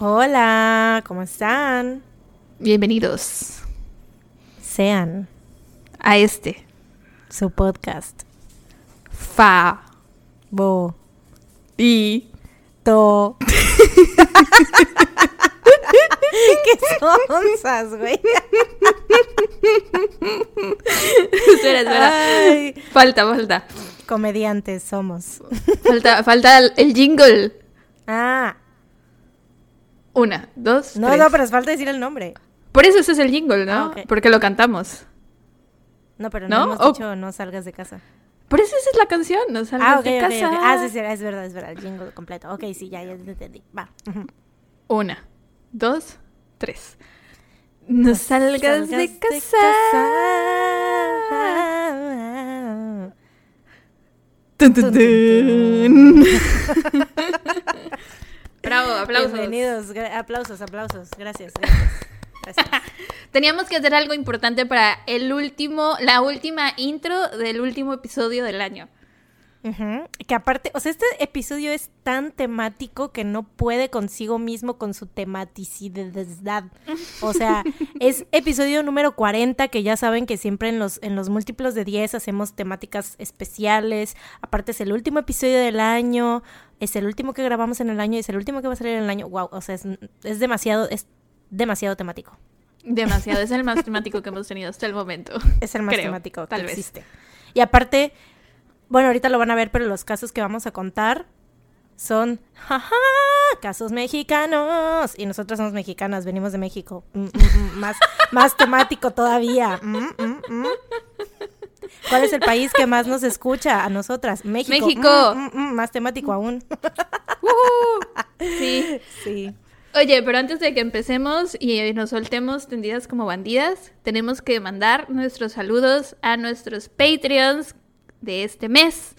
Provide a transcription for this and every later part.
Hola, ¿cómo están? Bienvenidos Sean a este su podcast. Fa Bo. y To. ¿Qué sonzas, güey? espera, espera. Ay, Falta, falta. comediantes somos. Falta, falta el, el jingle. Ah, Una, dos, no, tres. no, pero es falta decir el nombre. Por eso ese es el jingle, ¿no? Ah. Porque lo cantamos. No, pero no, ¿No? hemos Oh. dicho no salgas de casa. Por eso esa es la canción, no salgas Ah, de casa. Ah, sí, sí, es verdad, es verdad, el jingle completo. Ok, sí, ya, ya te entendí. Va. Una, dos, tres. No salgas, de casa. Tun, tun, Tun, tun, tun. Bravo, aplausos. Bienvenidos, aplausos, aplausos. Gracias, gracias. Gracias. Teníamos que hacer algo importante para el último, la última intro del último episodio del año. Que aparte, o sea, este episodio es tan temático que no puede consigo mismo con su tematicidad. O sea, es episodio número 40, que ya saben que siempre en los, en los múltiplos de 10 hacemos temáticas especiales. Aparte es el último episodio del año, es el último que grabamos en el año y es el último que va a salir en el año. Wow, o sea, es, es demasiado, es demasiado temático. Demasiado, es el más temático que hemos tenido hasta el momento. Es el más Creo, temático tal que vez. existe. Y aparte, bueno, ahorita lo van a ver, pero los casos que vamos a contar son, jaja, casos mexicanos. Y nosotros somos mexicanas, venimos de México. Mm, mm, mm, más, más temático todavía. ¿Cuál es el país que más nos escucha a nosotras? México. México. Mm, mm, mm, más temático aún. Sí. Sí. Oye, pero antes de que empecemos y nos soltemos tendidas como bandidas, tenemos que mandar nuestros saludos a nuestros Patreons de este mes.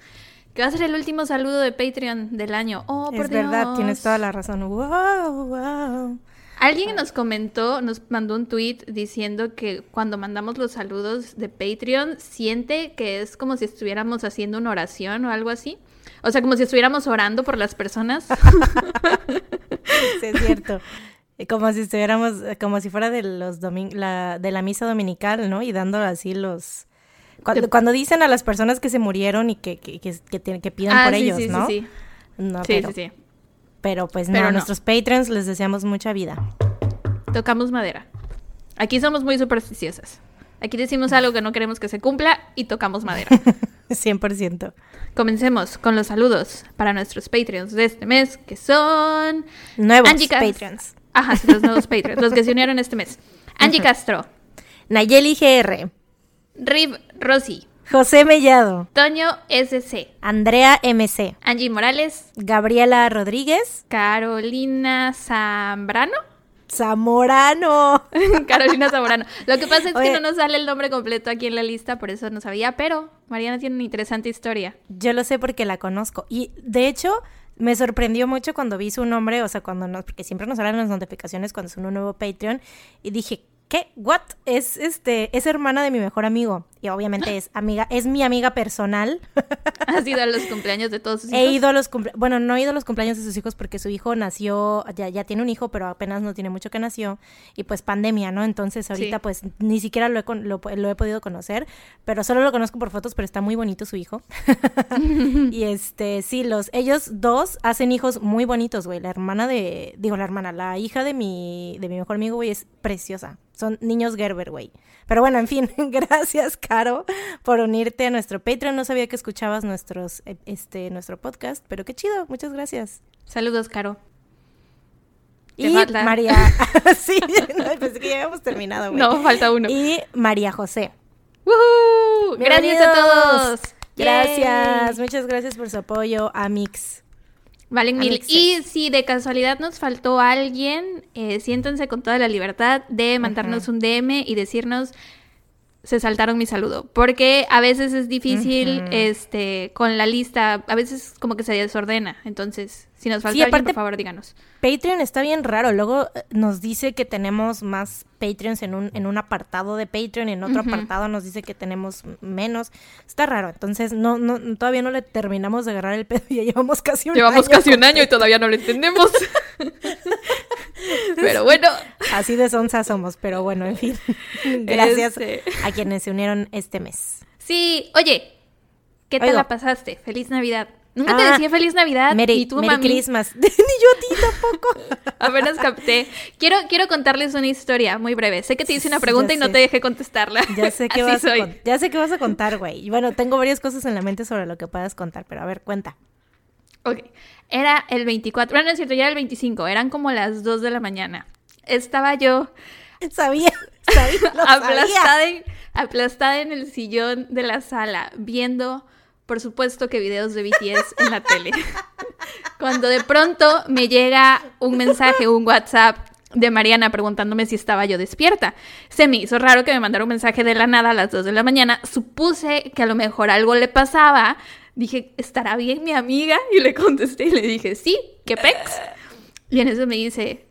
Que va a ser el último saludo de Patreon del año. Oh, por es verdad, Dios. tienes toda la razón. Wow, wow. Alguien nos comentó, nos mandó un tweet diciendo que cuando mandamos los saludos de Patreon siente que es como si estuviéramos haciendo una oración o algo así. O sea, como si estuviéramos orando por las personas. Sí, es cierto. Como si estuviéramos, como si fuera de los domin- la, de la misa dominical, ¿no? Y dando así los... Cuando, cuando dicen a las personas que se murieron y que, que, que, que tienen- que pidan Ah, por sí, ellos, sí, sí, ¿no? sí. No, Sí, pero, sí, sí. Pero pues Pero no, a no. nuestros patrons les deseamos mucha vida. Tocamos madera. Aquí somos muy supersticiosas. Aquí decimos algo que no queremos que se cumpla y tocamos madera. 100%. Comencemos con los saludos para nuestros Patreons de este mes, que son... Nuevos Angie patrons. Ajá, sí, los nuevos Patreons, los que se unieron este mes. Angie Castro, Nayeli GR, Rib Rossi, José Mellado, Toño SC, Andrea MC, Angie Morales, Gabriela Rodríguez, Carolina Zambrano. Zamorano. Carolina Zambrano. Lo que pasa es que no nos sale el nombre completo aquí en la lista, por eso no sabía, pero Mariana tiene una interesante historia. Yo lo sé porque la conozco. Y de hecho, me sorprendió mucho cuando vi su nombre, o sea, cuando nos, porque siempre nos salen las notificaciones cuando es un nuevo Patreon. Y dije, ¿qué? ¿What? Es este, es hermana de mi mejor amigo. Y obviamente es amiga, es mi amiga personal. ¿Has ido a los cumpleaños de todos sus He hijos? ido a los cumple bueno, no he ido a los cumpleaños de sus hijos porque su hijo nació, ya, ya tiene un hijo, pero apenas no tiene mucho que nació. Y pues pandemia, ¿no? Entonces ahorita Sí. pues ni siquiera lo he, con- lo, lo he podido conocer, pero solo lo conozco por fotos, pero está muy bonito su hijo. y este, sí, los, ellos dos hacen hijos muy bonitos, güey. La hermana de, digo, la hermana, la hija de mi, de mi mejor amigo, güey, es preciosa. Son niños Gerber, güey. Pero bueno, en fin, gracias, Caro, por unirte a nuestro Patreon. No sabía que escuchabas nuestros, eh, este, nuestro podcast, pero qué chido, muchas gracias. Saludos, Caro. Y falta. María, sí, no, pensé que ya habíamos terminado, güey. No, falta uno. Y María José. ¡Woohoo! Gracias a todos. Gracias, Yay. muchas gracias por su apoyo, Amix. Valen mil. Y si de casualidad nos faltó alguien, eh, siéntanse con toda la libertad de mandarnos un DM y decirnos se saltaron mi saludo. Porque a veces es difícil este con la lista, a veces como que se desordena. Entonces, si nos falta Sí, alguien, aparte- por favor, díganos. Patreon está bien raro. Luego eh, nos dice que tenemos más Patreons en un, en un apartado de Patreon y en otro apartado nos dice que tenemos menos. Está raro. Entonces, no, no, todavía no le terminamos de agarrar el pedo. Ya llevamos casi un Llevamos año casi un año y todavía no lo entendemos. Pero bueno. Así de sonsa somos, pero bueno, en fin. Gracias Este. a quienes se unieron este mes. Sí, oye, ¿qué te la pasaste? Feliz Navidad. Nunca te Ah, decía feliz Navidad. Merry, y tú, Merry mami, Christmas. Ni yo a ti tampoco. apenas capté. Quiero, quiero contarles una historia muy breve. Sé que te hice una Ya pregunta y no te dejé contestarla. Ya sé Así vas a soy. ya sé qué vas a contar, güey. Y bueno, tengo varias cosas en la mente sobre lo que puedas contar, pero a ver, cuenta. Ok. Era el 24. Bueno, no es cierto, ya era el 25. Eran como las 2 de la mañana. Estaba yo Sabía, sabía, lo sabía. aplastada en, aplastada en el sillón de la sala, viendo, por supuesto, que videos de BTS en la tele. Cuando de pronto me llega un mensaje, un WhatsApp de Mariana preguntándome si estaba yo despierta. Se me hizo raro que me mandara un mensaje de la nada a las 2 de la mañana. Supuse que a lo mejor algo le pasaba. Dije, ¿estará bien mi amiga? Y le contesté y le dije, sí, ¿qué pex? Y en eso me dice,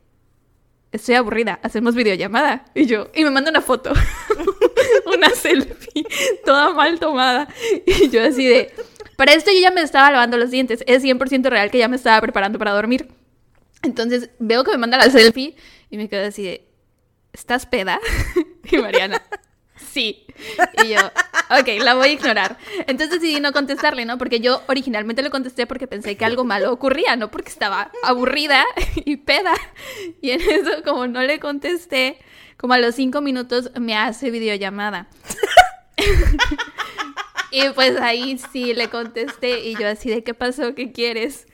estoy aburrida, hacemos videollamada. Y yo, y me manda una foto, una selfie, toda mal tomada. Y yo así de, para esto yo ya me estaba lavando los dientes, es 100% real que ya me estaba preparando para dormir. Entonces veo que me manda la selfie y me quedo así de, ¿estás peda? Y Mariana, sí. Y yo, ok, la voy a ignorar. Entonces decidí no contestarle, ¿no? Porque yo originalmente le contesté porque pensé que algo malo ocurría, no porque estaba aburrida y peda. Y en eso, como no le contesté, como a los cinco minutos me hace videollamada. y pues ahí sí le contesté y yo así de, ¿qué pasó? ¿Qué quieres?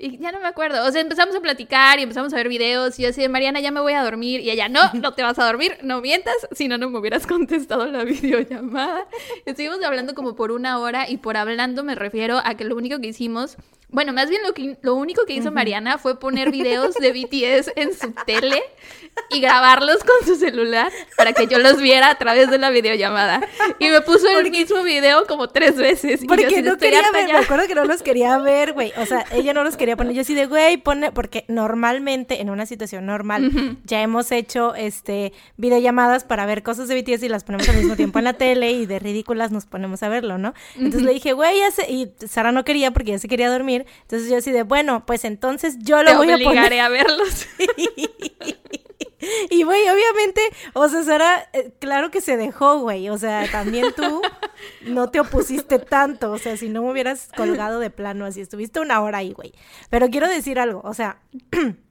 Y ya no me acuerdo. O sea, empezamos a platicar y empezamos a ver videos. Y yo así de, Mariana, ya me voy a dormir. Y ella, no, no te vas a dormir, no mientas. Si no, no me hubieras contestado la videollamada. Estuvimos hablando como por una hora. Y por hablando me refiero a que lo único que hicimos... Bueno, más bien lo, que, lo único que hizo Mariana fue poner videos de BTS en su tele y grabarlos con su celular para que yo los viera a través de la videollamada. Y me puso el mismo video como tres veces. Y yo Porque así de, no "Estoy quería ver, ya". me acuerdo que no los quería ver, güey. O sea, ella no los quería poner. Yo así de, güey, pone, porque normalmente en una situación normal ya hemos hecho este videollamadas para ver cosas de BTS y las ponemos al mismo tiempo en la tele y de ridículas nos ponemos a verlo, ¿no? Entonces le dije, güey, ya sé, y Sara no quería porque ya se quería dormir. Entonces yo así de, bueno, pues entonces yo lo Te voy a poner. a verlos. Y, güey, obviamente, o sea, Sara, eh, claro que se dejó, güey. O sea, también tú no te opusiste tanto. O sea, si no me hubieras colgado de plano así, estuviste una hora ahí, güey. Pero quiero decir algo, o sea,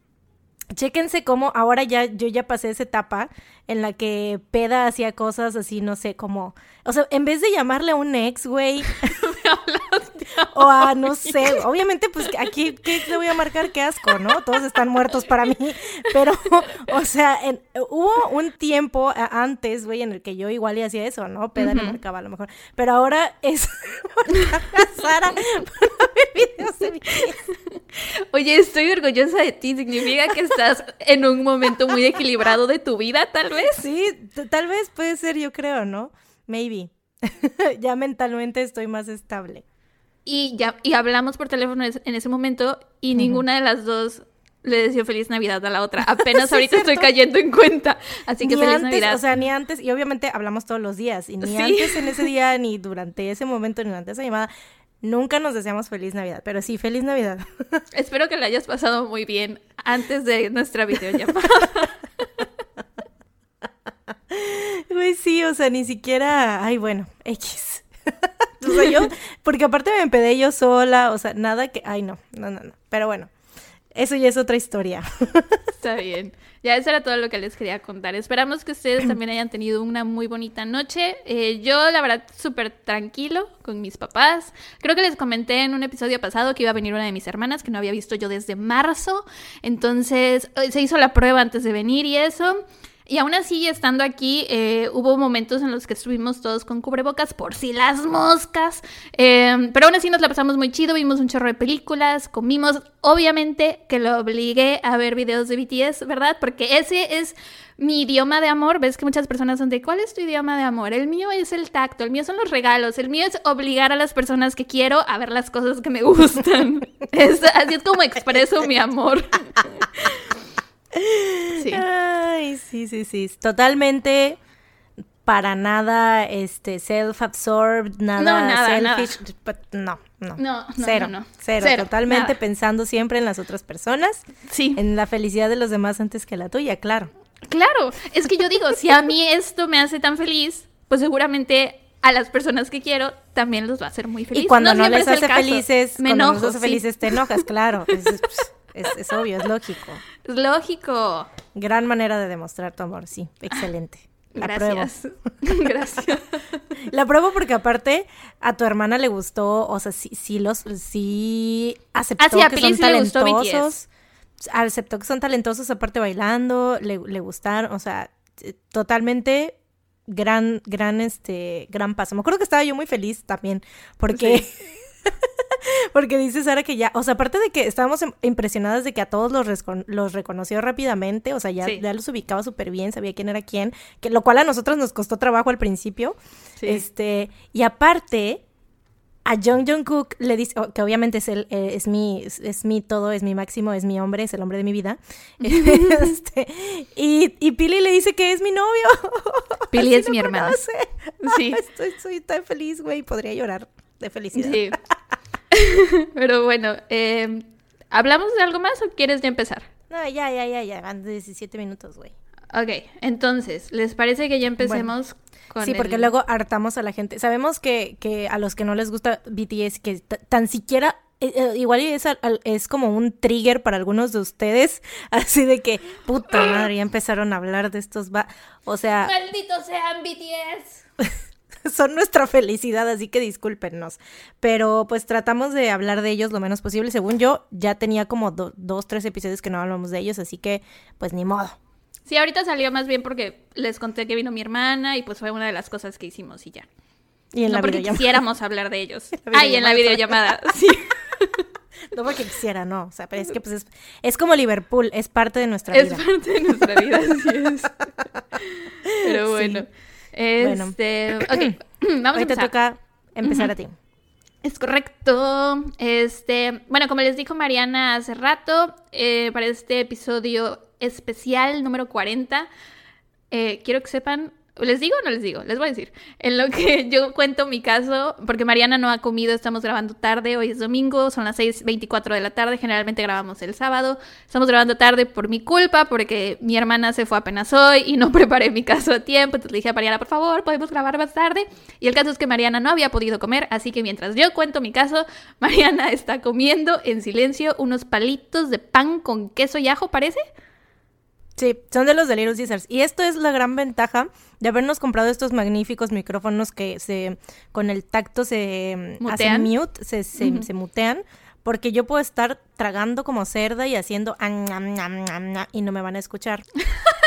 chéquense cómo ahora ya, yo ya pasé esa etapa en la que Peda hacía cosas así, no sé, como, o sea, en vez de llamarle a un ex, güey, o a, no sé, obviamente, pues aquí, ¿qué le voy a marcar? Qué asco, ¿no? Todos están muertos para mí, pero, o sea, en- hubo un tiempo antes, güey, en el que yo igual y hacía eso, ¿no? Peda le marcaba a lo mejor, pero ahora es a Sara para ver videos de BTS. Oye, estoy orgullosa de ti. Significa que estás en un momento muy equilibrado de tu vida, tal vez. Sí, tal vez puede ser, yo creo, ¿no? Maybe. ya mentalmente estoy más estable. Y ya y hablamos por teléfono en ese momento y ninguna de las dos le deseó feliz Navidad a la otra. Apenas Sí, ahorita estoy cayendo en cuenta. Así que ni feliz antes, Navidad. o sea, ni antes, y obviamente hablamos todos los días, y ni Sí. antes en ese día, ni durante ese momento, ni durante esa llamada, nunca nos deseamos feliz Navidad, pero sí, feliz Navidad. Espero que la hayas pasado muy bien antes de nuestra videollamada. Güey, sí, o sea, ni siquiera, ay, bueno, X. o sea, yo, porque aparte me empedé yo sola, o sea, nada que, ay, no, no, no, no, pero bueno, eso ya es otra historia. Está bien. Ya eso era todo lo que les quería contar. Esperamos que ustedes también hayan tenido una muy bonita noche. Eh, yo, la verdad, súper tranquilo con mis papás. Creo que les comenté en un episodio pasado que iba a venir una de mis hermanas que no había visto yo desde marzo. Entonces, se hizo la prueba antes de venir y eso. Y aún así, estando aquí, eh, hubo momentos en los que estuvimos todos con cubrebocas por si las moscas. Eh, pero aún así nos la pasamos muy chido, vimos un chorro de películas, comimos. Obviamente que lo obligué a ver videos de BTS, ¿verdad? Porque ese es mi idioma de amor. Ves que muchas personas son de, ¿cuál es tu idioma de amor? El mío es el tacto, el mío son los regalos, el mío es obligar a las personas que quiero a ver las cosas que me gustan. Es- así es como expreso mi amor. Sí. Ay, sí, sí, sí, totalmente para nada este self-absorbed, nada, No, nada, selfish, but no, no, No, no, cero, no, no. cero, Cero, totalmente nada. pensando siempre en las otras personas, Sí. en la felicidad de los demás antes que la tuya, claro. Claro, es que yo digo, si a mí esto me hace tan feliz, pues seguramente a las personas que quiero también los va a hacer muy feliz. Y cuando no, siempre les hace felices, me cuando enojo, no les hace sí. felices te enojas, claro, es, es- es- es obvio, es lógico. Es lógico. Gran manera de demostrar tu amor, sí, excelente. La pruebo. Gracias. Gracias. La pruebo porque aparte a tu hermana le gustó, o sea, sí, sí los, sí aceptó Ah, sí, a que Pili son sí talentosos, aceptó que son talentosos aparte bailando, le, le gustaron, o sea, totalmente gran, gran, este, gran paso. Me acuerdo que estaba yo muy feliz también, porque... Porque dice Sara que ya, o sea, aparte de que estábamos em- impresionadas de que a todos los, los reconoció rápidamente, o sea, ya, Sí. ya los ubicaba súper bien, sabía quién era quién, que lo cual a nosotros nos costó trabajo al principio. Sí. Este, y aparte, a Jung Jungkook le dice, oh, que obviamente es él, eh, es mi, es, es mi todo, es mi máximo, es mi hombre, es el hombre de mi vida. Este, y, y Pili le dice que es mi novio. Pili es mi hermana. Sí. Estoy, soy tan feliz, güey, podría llorar de felicidad. Sí. Pero bueno, eh, ¿hablamos de algo más o quieres ya empezar? No, ya, ya, ya, ya, van 17 minutos, güey. Ok, entonces, ¿les parece que ya empecemos con Sí, porque luego hartamos a la gente. Sabemos que, que a los que no les gusta BTS, que tan siquiera, eh, eh, igual es, es como un trigger para algunos de ustedes, así de que, puta madre, ya empezaron a hablar de estos, va o sea, ¡Malditos sean BTS! son nuestra felicidad, así que discúlpenos. Pero pues tratamos de hablar de ellos lo menos posible. Según yo, ya tenía como do- dos, tres episodios que no hablamos de ellos, así que pues ni modo. Sí, ahorita salió más bien porque les conté que vino mi hermana y pues fue una de las cosas que hicimos y ya. Y en no la porque quisiéramos hablar de ellos. Ah, y en la videollamada, sí. No porque quisiera, no. O sea, pero es que pues es, es como Liverpool, es parte de nuestra Es vida. parte de nuestra vida, así es. Pero Sí. Bueno. Bueno. Este, ok, vamos a Hoy te empezar. toca empezar a ti. Es correcto. Este, bueno, como les dijo Mariana hace rato, eh, para este episodio especial número 40, eh, quiero que sepan, ¿les digo o no les digo? Les voy a decir. En lo que yo cuento mi caso, porque Mariana no ha comido, estamos grabando tarde, hoy es domingo, son las 6.24 de la tarde, generalmente grabamos el sábado, estamos grabando tarde por mi culpa, porque mi hermana se fue apenas hoy y no preparé mi caso a tiempo, entonces le dije a Mariana, por favor, podemos grabar más tarde. Y el caso es que Mariana no había podido comer, así que mientras yo cuento mi caso, Mariana está comiendo en silencio unos palitos de pan con queso y ajo, parece. Sí, son de los de Little Caesars. Y esto es la gran ventaja de habernos comprado estos magníficos micrófonos que se con el tacto se mm, Mutean. hacen mute, se, se, se mutean. Porque yo puedo estar tragando como cerda y haciendo am, am, am, am, am, y no me van a escuchar.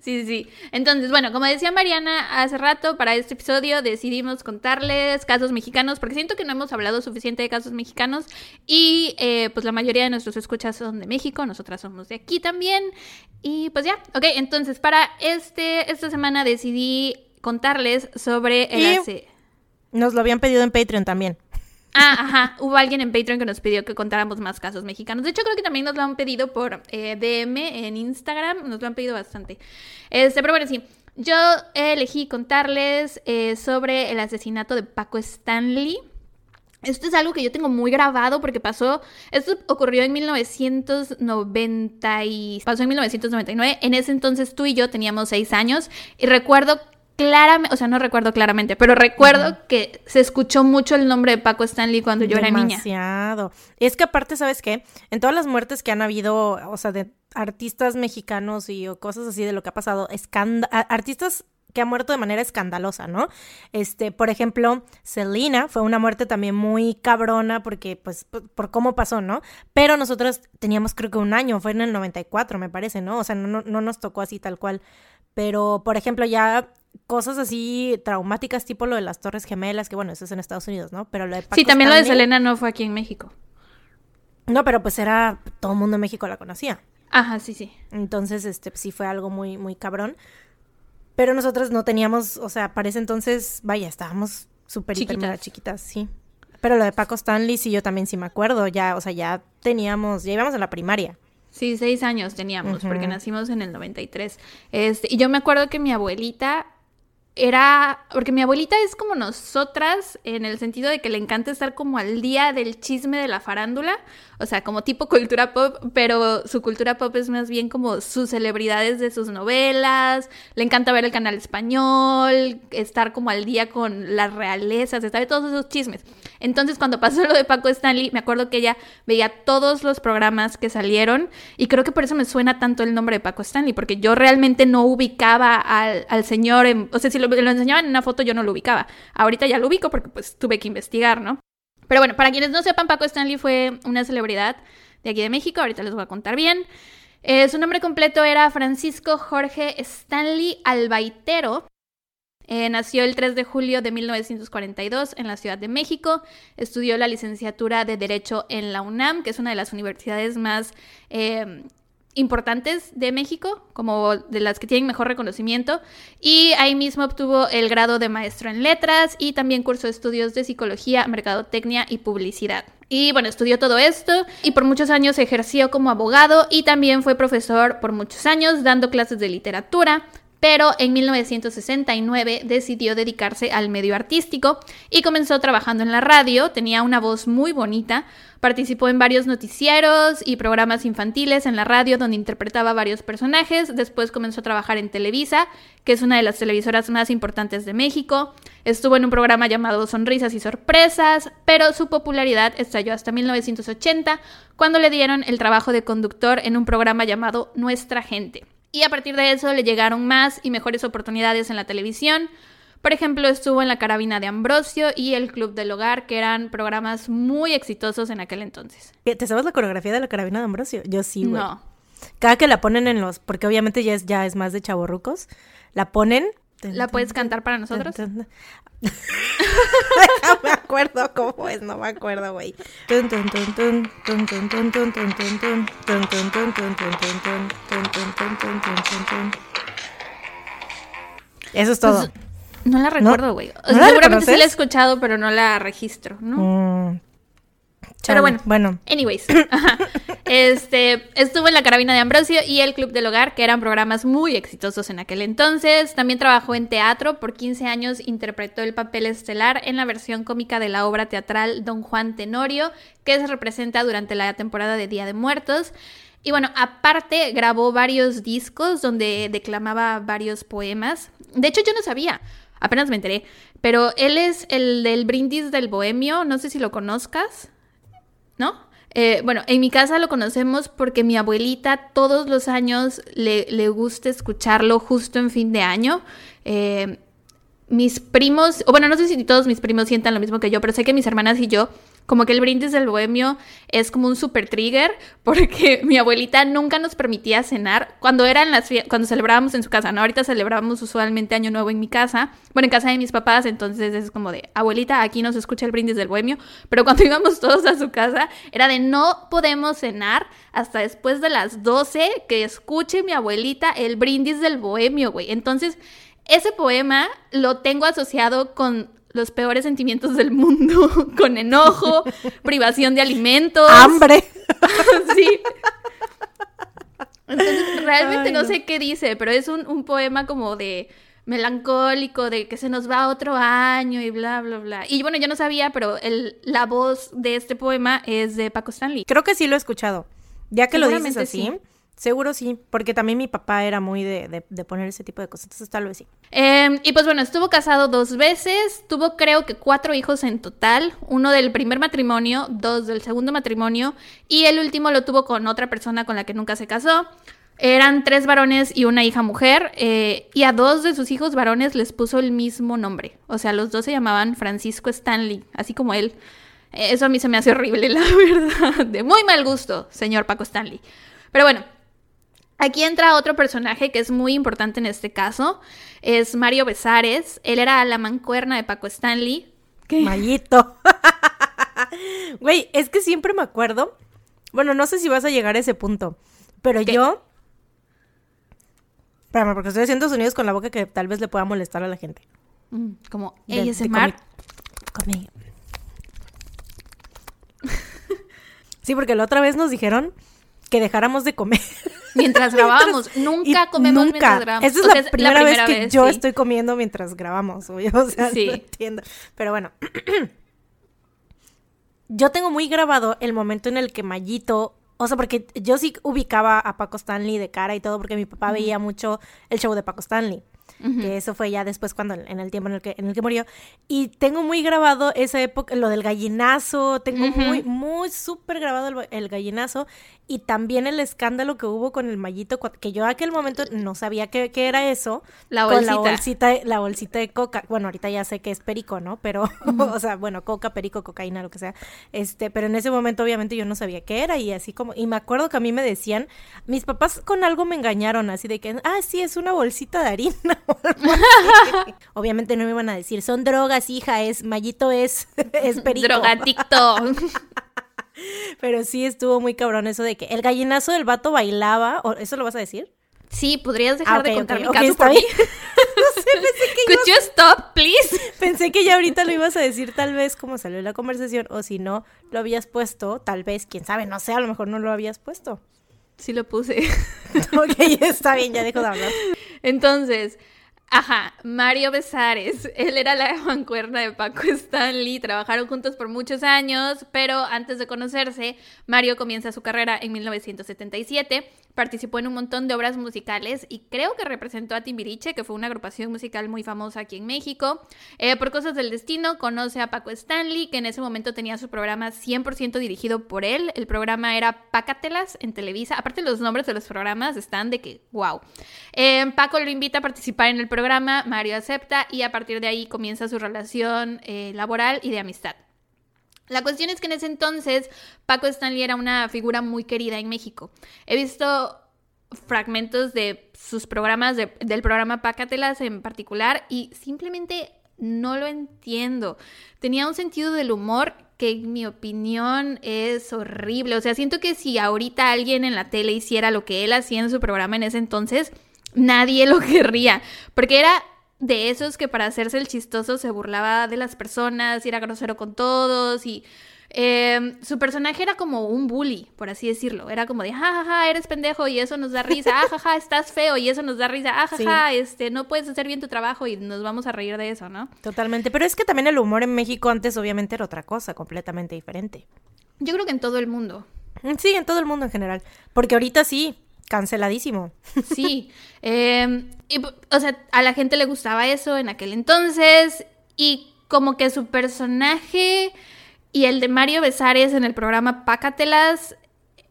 Sí, sí, sí. Entonces, bueno, como decía Mariana hace rato, para este episodio decidimos contarles casos mexicanos, porque siento que no hemos hablado suficiente de casos mexicanos y eh, pues la mayoría de nuestros escuchas son de México, nosotras somos de aquí también. Y pues ya, ok, entonces para este, esta semana decidí contarles sobre el Y- Nos lo habían pedido en Patreon también. Ah, ajá. Hubo alguien en Patreon que nos pidió que contáramos más casos mexicanos. De hecho, creo que también nos lo han pedido por eh, DM en Instagram. Nos lo han pedido bastante. Este, pero bueno, sí. Yo elegí contarles eh, sobre el asesinato de Paco Stanley. Esto es algo que yo tengo muy grabado porque pasó, esto ocurrió en 1990 y pasó en 1999. En ese entonces tú y yo teníamos seis años y recuerdo claramente, o sea, no recuerdo claramente, pero recuerdo que se escuchó mucho el nombre de Paco Stanley cuando yo era niña. Demasiado. Es que aparte, ¿sabes qué? En todas las muertes que han habido, o sea, de artistas mexicanos y o cosas así de lo que ha pasado, artistas que han muerto de manera escandalosa, ¿no? Este, por ejemplo, Selena fue una muerte también muy cabrona porque, pues, por, por cómo pasó, ¿no? Pero nosotros teníamos creo que un año, fue en el 94, me parece, ¿no? O sea, no, no, no nos tocó así tal cual. Pero, por ejemplo, ya cosas así traumáticas, tipo lo de las Torres Gemelas, que bueno, eso es en Estados Unidos, ¿no? Pero lo de Paco Sí, también lo de Stanley- Selena no fue aquí en México. No, pero pues era, todo el mundo en México la conocía. Ajá, sí, sí. Entonces, este, sí fue algo muy, muy cabrón. Pero nosotros no teníamos, o sea, para ese entonces, vaya, estábamos súper, Chiquitas. chiquitas, sí. Pero lo de Paco Stanley, sí, yo también sí me acuerdo, ya, o sea, ya teníamos, ya íbamos a la primaria. Sí, seis años teníamos, porque nacimos en el 93. Este, y yo me acuerdo que mi abuelita era, porque mi abuelita es como nosotras en el sentido de que le encanta estar como al día del chisme de la farándula, o sea, como tipo cultura pop, pero su cultura pop es más bien como sus celebridades de sus novelas, le encanta ver el canal español, estar como al día con las realezas, de todos esos chismes. Entonces, cuando pasó lo de Paco Stanley, me acuerdo que ella veía todos los programas que salieron y creo que por eso me suena tanto el nombre de Paco Stanley, porque yo realmente no ubicaba al, al señor, o sea, si lo, enseñaban en una foto yo no lo ubicaba. Ahorita ya lo ubico porque pues tuve que investigar, ¿no? Pero bueno, para quienes no sepan, Paco Stanley fue una celebridad de aquí de México, ahorita les voy a contar bien. Eh, su nombre completo era Francisco Jorge Stanley Albaitero. Eh, nació el 3 de julio de 1942 en la Ciudad de México. Estudió la licenciatura de Derecho en la UNAM, que es una de las universidades más eh, importantes de México, como de las que tienen mejor reconocimiento, y ahí mismo obtuvo el grado de maestro en letras y también cursó estudios de psicología, mercadotecnia y publicidad. Y bueno, estudió todo esto y por muchos años ejerció como abogado y también fue profesor por muchos años dando clases de literatura, pero en 1969 decidió dedicarse al medio artístico y comenzó trabajando en la radio, tenía una voz muy bonita, participó en varios noticieros y programas infantiles en la radio donde interpretaba varios personajes, después comenzó a trabajar en Televisa, que es una de las televisoras más importantes de México, estuvo en un programa llamado Sonrisas y Sorpresas, pero su popularidad estalló hasta 1980 cuando le dieron el trabajo de conductor en un programa llamado Nuestra Gente. Y a partir de eso le llegaron más y mejores oportunidades en la televisión. Por ejemplo, estuvo en La Carabina de Ambrosio y El Club del Hogar, que eran programas muy exitosos en aquel entonces. ¿Te sabes la coreografía de La Carabina de Ambrosio? Yo sí, güey. No. Cada que la ponen en los, porque obviamente ya es, ya es más de chavorrucos, la ponen. ¿La puedes cantar para nosotros? me acuerdo cómo es, no me acuerdo, güey. Eso es todo. no la recuerdo, güey. seguramente sí la he escuchado, pero no la registro, ¿no? Pero bueno, bueno. Anyways, este estuvo en la Carabina de Ambrosio y el Club del Hogar, que eran programas muy exitosos en aquel entonces. También trabajó en teatro, por 15 años interpretó el papel estelar en la versión cómica de la obra teatral Don Juan Tenorio, que se representa durante la temporada de Día de Muertos. Y bueno, aparte grabó varios discos donde declamaba varios poemas. De hecho, yo no sabía, apenas me enteré, pero él es el del brindis del bohemio, no sé si lo conozcas. ¿No? Eh, bueno, en mi casa lo conocemos porque mi abuelita todos los años le, le gusta escucharlo justo en fin de año. Eh, mis primos, o bueno, no sé si todos mis primos sientan lo mismo que yo, pero sé que mis hermanas y yo como que el brindis del bohemio es como un super trigger porque mi abuelita nunca nos permitía cenar cuando eran las cuando celebrábamos en su casa, ¿no? Ahorita celebrábamos usualmente Año Nuevo en mi casa, bueno, en casa de mis papás, entonces es como de, abuelita, aquí no se escucha el brindis del bohemio, pero cuando íbamos todos a su casa era de no podemos cenar hasta después de las 12 que escuche mi abuelita el brindis del bohemio, güey. Entonces, ese poema lo tengo asociado con los peores sentimientos del mundo, con enojo, privación de alimentos. Hambre. sí. Entonces, realmente no. sé qué dice, pero es un, poema como de melancólico, de que se nos va otro año y bla, bla, bla. Y bueno, yo no sabía, pero el, la voz de este poema es de Paco Stanley. Creo que sí lo he escuchado. Ya que lo dices así. Seguro sí, porque también mi papá era muy de, poner ese tipo de cosas, entonces tal vez sí. Em, y pues bueno, estuvo casado dos veces, tuvo creo que cuatro hijos en total, uno del primer matrimonio, dos del segundo matrimonio, y el último lo tuvo con otra persona con la que nunca se casó. Eran tres varones y una hija mujer, eh, y a dos de sus hijos varones les puso el mismo nombre, o sea, los dos se llamaban Francisco Stanley, así como él. Eso a mí se me hace horrible, la verdad, de muy mal gusto, señor Paco Stanley. Pero bueno, Aquí entra otro personaje que es muy importante en este caso, es Mario Besares. Él era la mancuerna de Paco Stanley. ¿Qué? Mayito. Güey, es que siempre me acuerdo. Bueno, no sé si vas a llegar a ese punto, pero yo. Espérame, porque estoy haciendo sonidos con la boca que tal vez le pueda molestar a la gente. Mm, como ASMR. Sí, porque la otra vez nos dijeron que dejáramos de comer. Mientras grabábamos, nunca comemos mientras grabamos. Esa es la, primera vez que yo estoy comiendo mientras grabamos, o sea, sí. no entiendo. Pero bueno, yo tengo muy grabado el momento en el que Mayito o sea, porque yo sí ubicaba a Paco Stanley de cara y todo, porque mi papá veía mucho el show de Paco Stanley que eso fue ya después cuando en el tiempo en el que en el que murió. Y tengo muy grabado esa época lo del gallinazo tengo muy muy súper grabado el, gallinazo y también el escándalo que hubo con el mallito que yo aquel momento no sabía qué, era eso la bolsita. la bolsita. la bolsita de coca. Bueno ahorita ya sé que es perico no pero o sea bueno coca perico cocaína lo que sea. Este pero en ese momento obviamente yo no sabía qué era y así como y me acuerdo que a mí me decían mis papás con algo me engañaron así de que ah sí es una bolsita de harina Obviamente no me iban a decir, son drogas, hija, es, Mallito es, es perico. Drogadicto. Pero sí estuvo muy cabrón eso de que el gallinazo del vato bailaba, ¿eso lo vas a decir? Sí, podrías dejar ah, de contar mi caso por mí. no sé, pensé que Could you stop, please? Pensé que ya ahorita lo ibas a decir tal vez como salió la conversación o si no lo habías puesto, tal vez, quién sabe, no sé, a lo mejor no lo habías puesto. Sí lo puse. ok, está bien, ya dejo de hablar. Entonces, Ajá, Mario Besares. Él era la mancuerna de Paco Stanley. Trabajaron juntos por muchos años, pero antes de conocerse, Mario comienza su carrera en 1977 Participó en un montón de obras musicales y creo que representó a Timbiriche, que fue una agrupación musical muy famosa aquí en México. Eh, por cosas del destino, conoce a Paco Stanley, que en ese momento tenía su programa 100% dirigido por él. El programa era Pácatelas en Televisa. Aparte, los nombres de los programas están de que, wow. Eh, Paco lo invita a participar en el programa, Mario acepta y a partir de ahí comienza su relación eh, laboral y de amistad. La cuestión es que en ese entonces Paco Stanley era una figura muy querida en México. He visto fragmentos de sus programas, del programa Pácatelas en particular, y simplemente no lo entiendo. Tenía un sentido del humor que en mi opinión es horrible. O sea, siento que si ahorita alguien en la tele hiciera lo que él hacía en su programa en ese entonces, nadie lo querría, porque era de esos que para hacerse el chistoso se burlaba de las personas y era grosero con todos y em, su personaje era como un bully, por así decirlo. Era como de, jajaja, eres pendejo y eso nos da risa. Ajaja, estás feo y eso nos da risa. Ajaja, este, no puedes hacer bien tu trabajo y nos vamos a reír de eso, ¿no? Totalmente. Pero es que también el humor en México antes obviamente era otra cosa, completamente diferente. Yo creo que en todo el mundo. Sí, en todo el mundo en general. Porque ahorita sí, canceladísimo. Sí, em, o sea, a la gente le gustaba eso en aquel entonces y como que su personaje y el de Mario Besares en el programa Pácatelas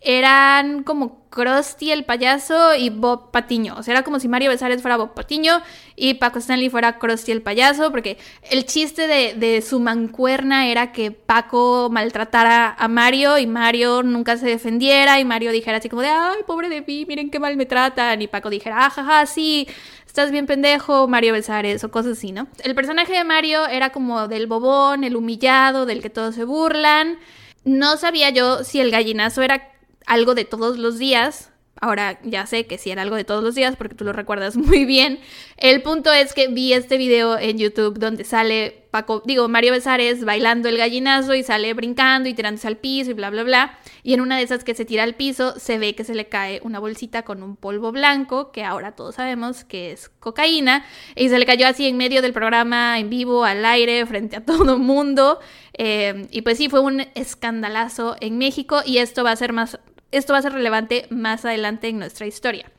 eran como Krusty el payaso y Bob Patiño. O sea, era como si Mario Besares fuera Bob Patiño y Paco Stanley fuera Krusty el payaso, porque el chiste de, su mancuerna era que Paco maltratara a Mario y Mario nunca se defendiera y Mario dijera así como de, ay, pobre de mí, miren qué mal me tratan. Y Paco dijera, ajaja, ah, sí, estás bien pendejo, Mario Besares o cosas así, ¿no? El personaje de Mario era como del bobón, el humillado, del que todos se burlan. No sabía yo si el gallinazo era algo de todos los días. Ahora ya sé que sí era algo de todos los días porque tú lo recuerdas muy bien. El punto es que vi este video en YouTube donde sale Paco, digo, Mario Besares bailando el gallinazo y sale brincando y tirándose al piso y bla, bla, bla. Y en una de esas que se tira al piso se ve que se le cae una bolsita con un polvo blanco, que ahora todos sabemos que es cocaína, y se le cayó así en medio del programa, en vivo, al aire, frente a todo mundo. Eh, y pues sí, fue un escandalazo en México y esto va a ser más esto va a ser relevante más adelante en nuestra historia.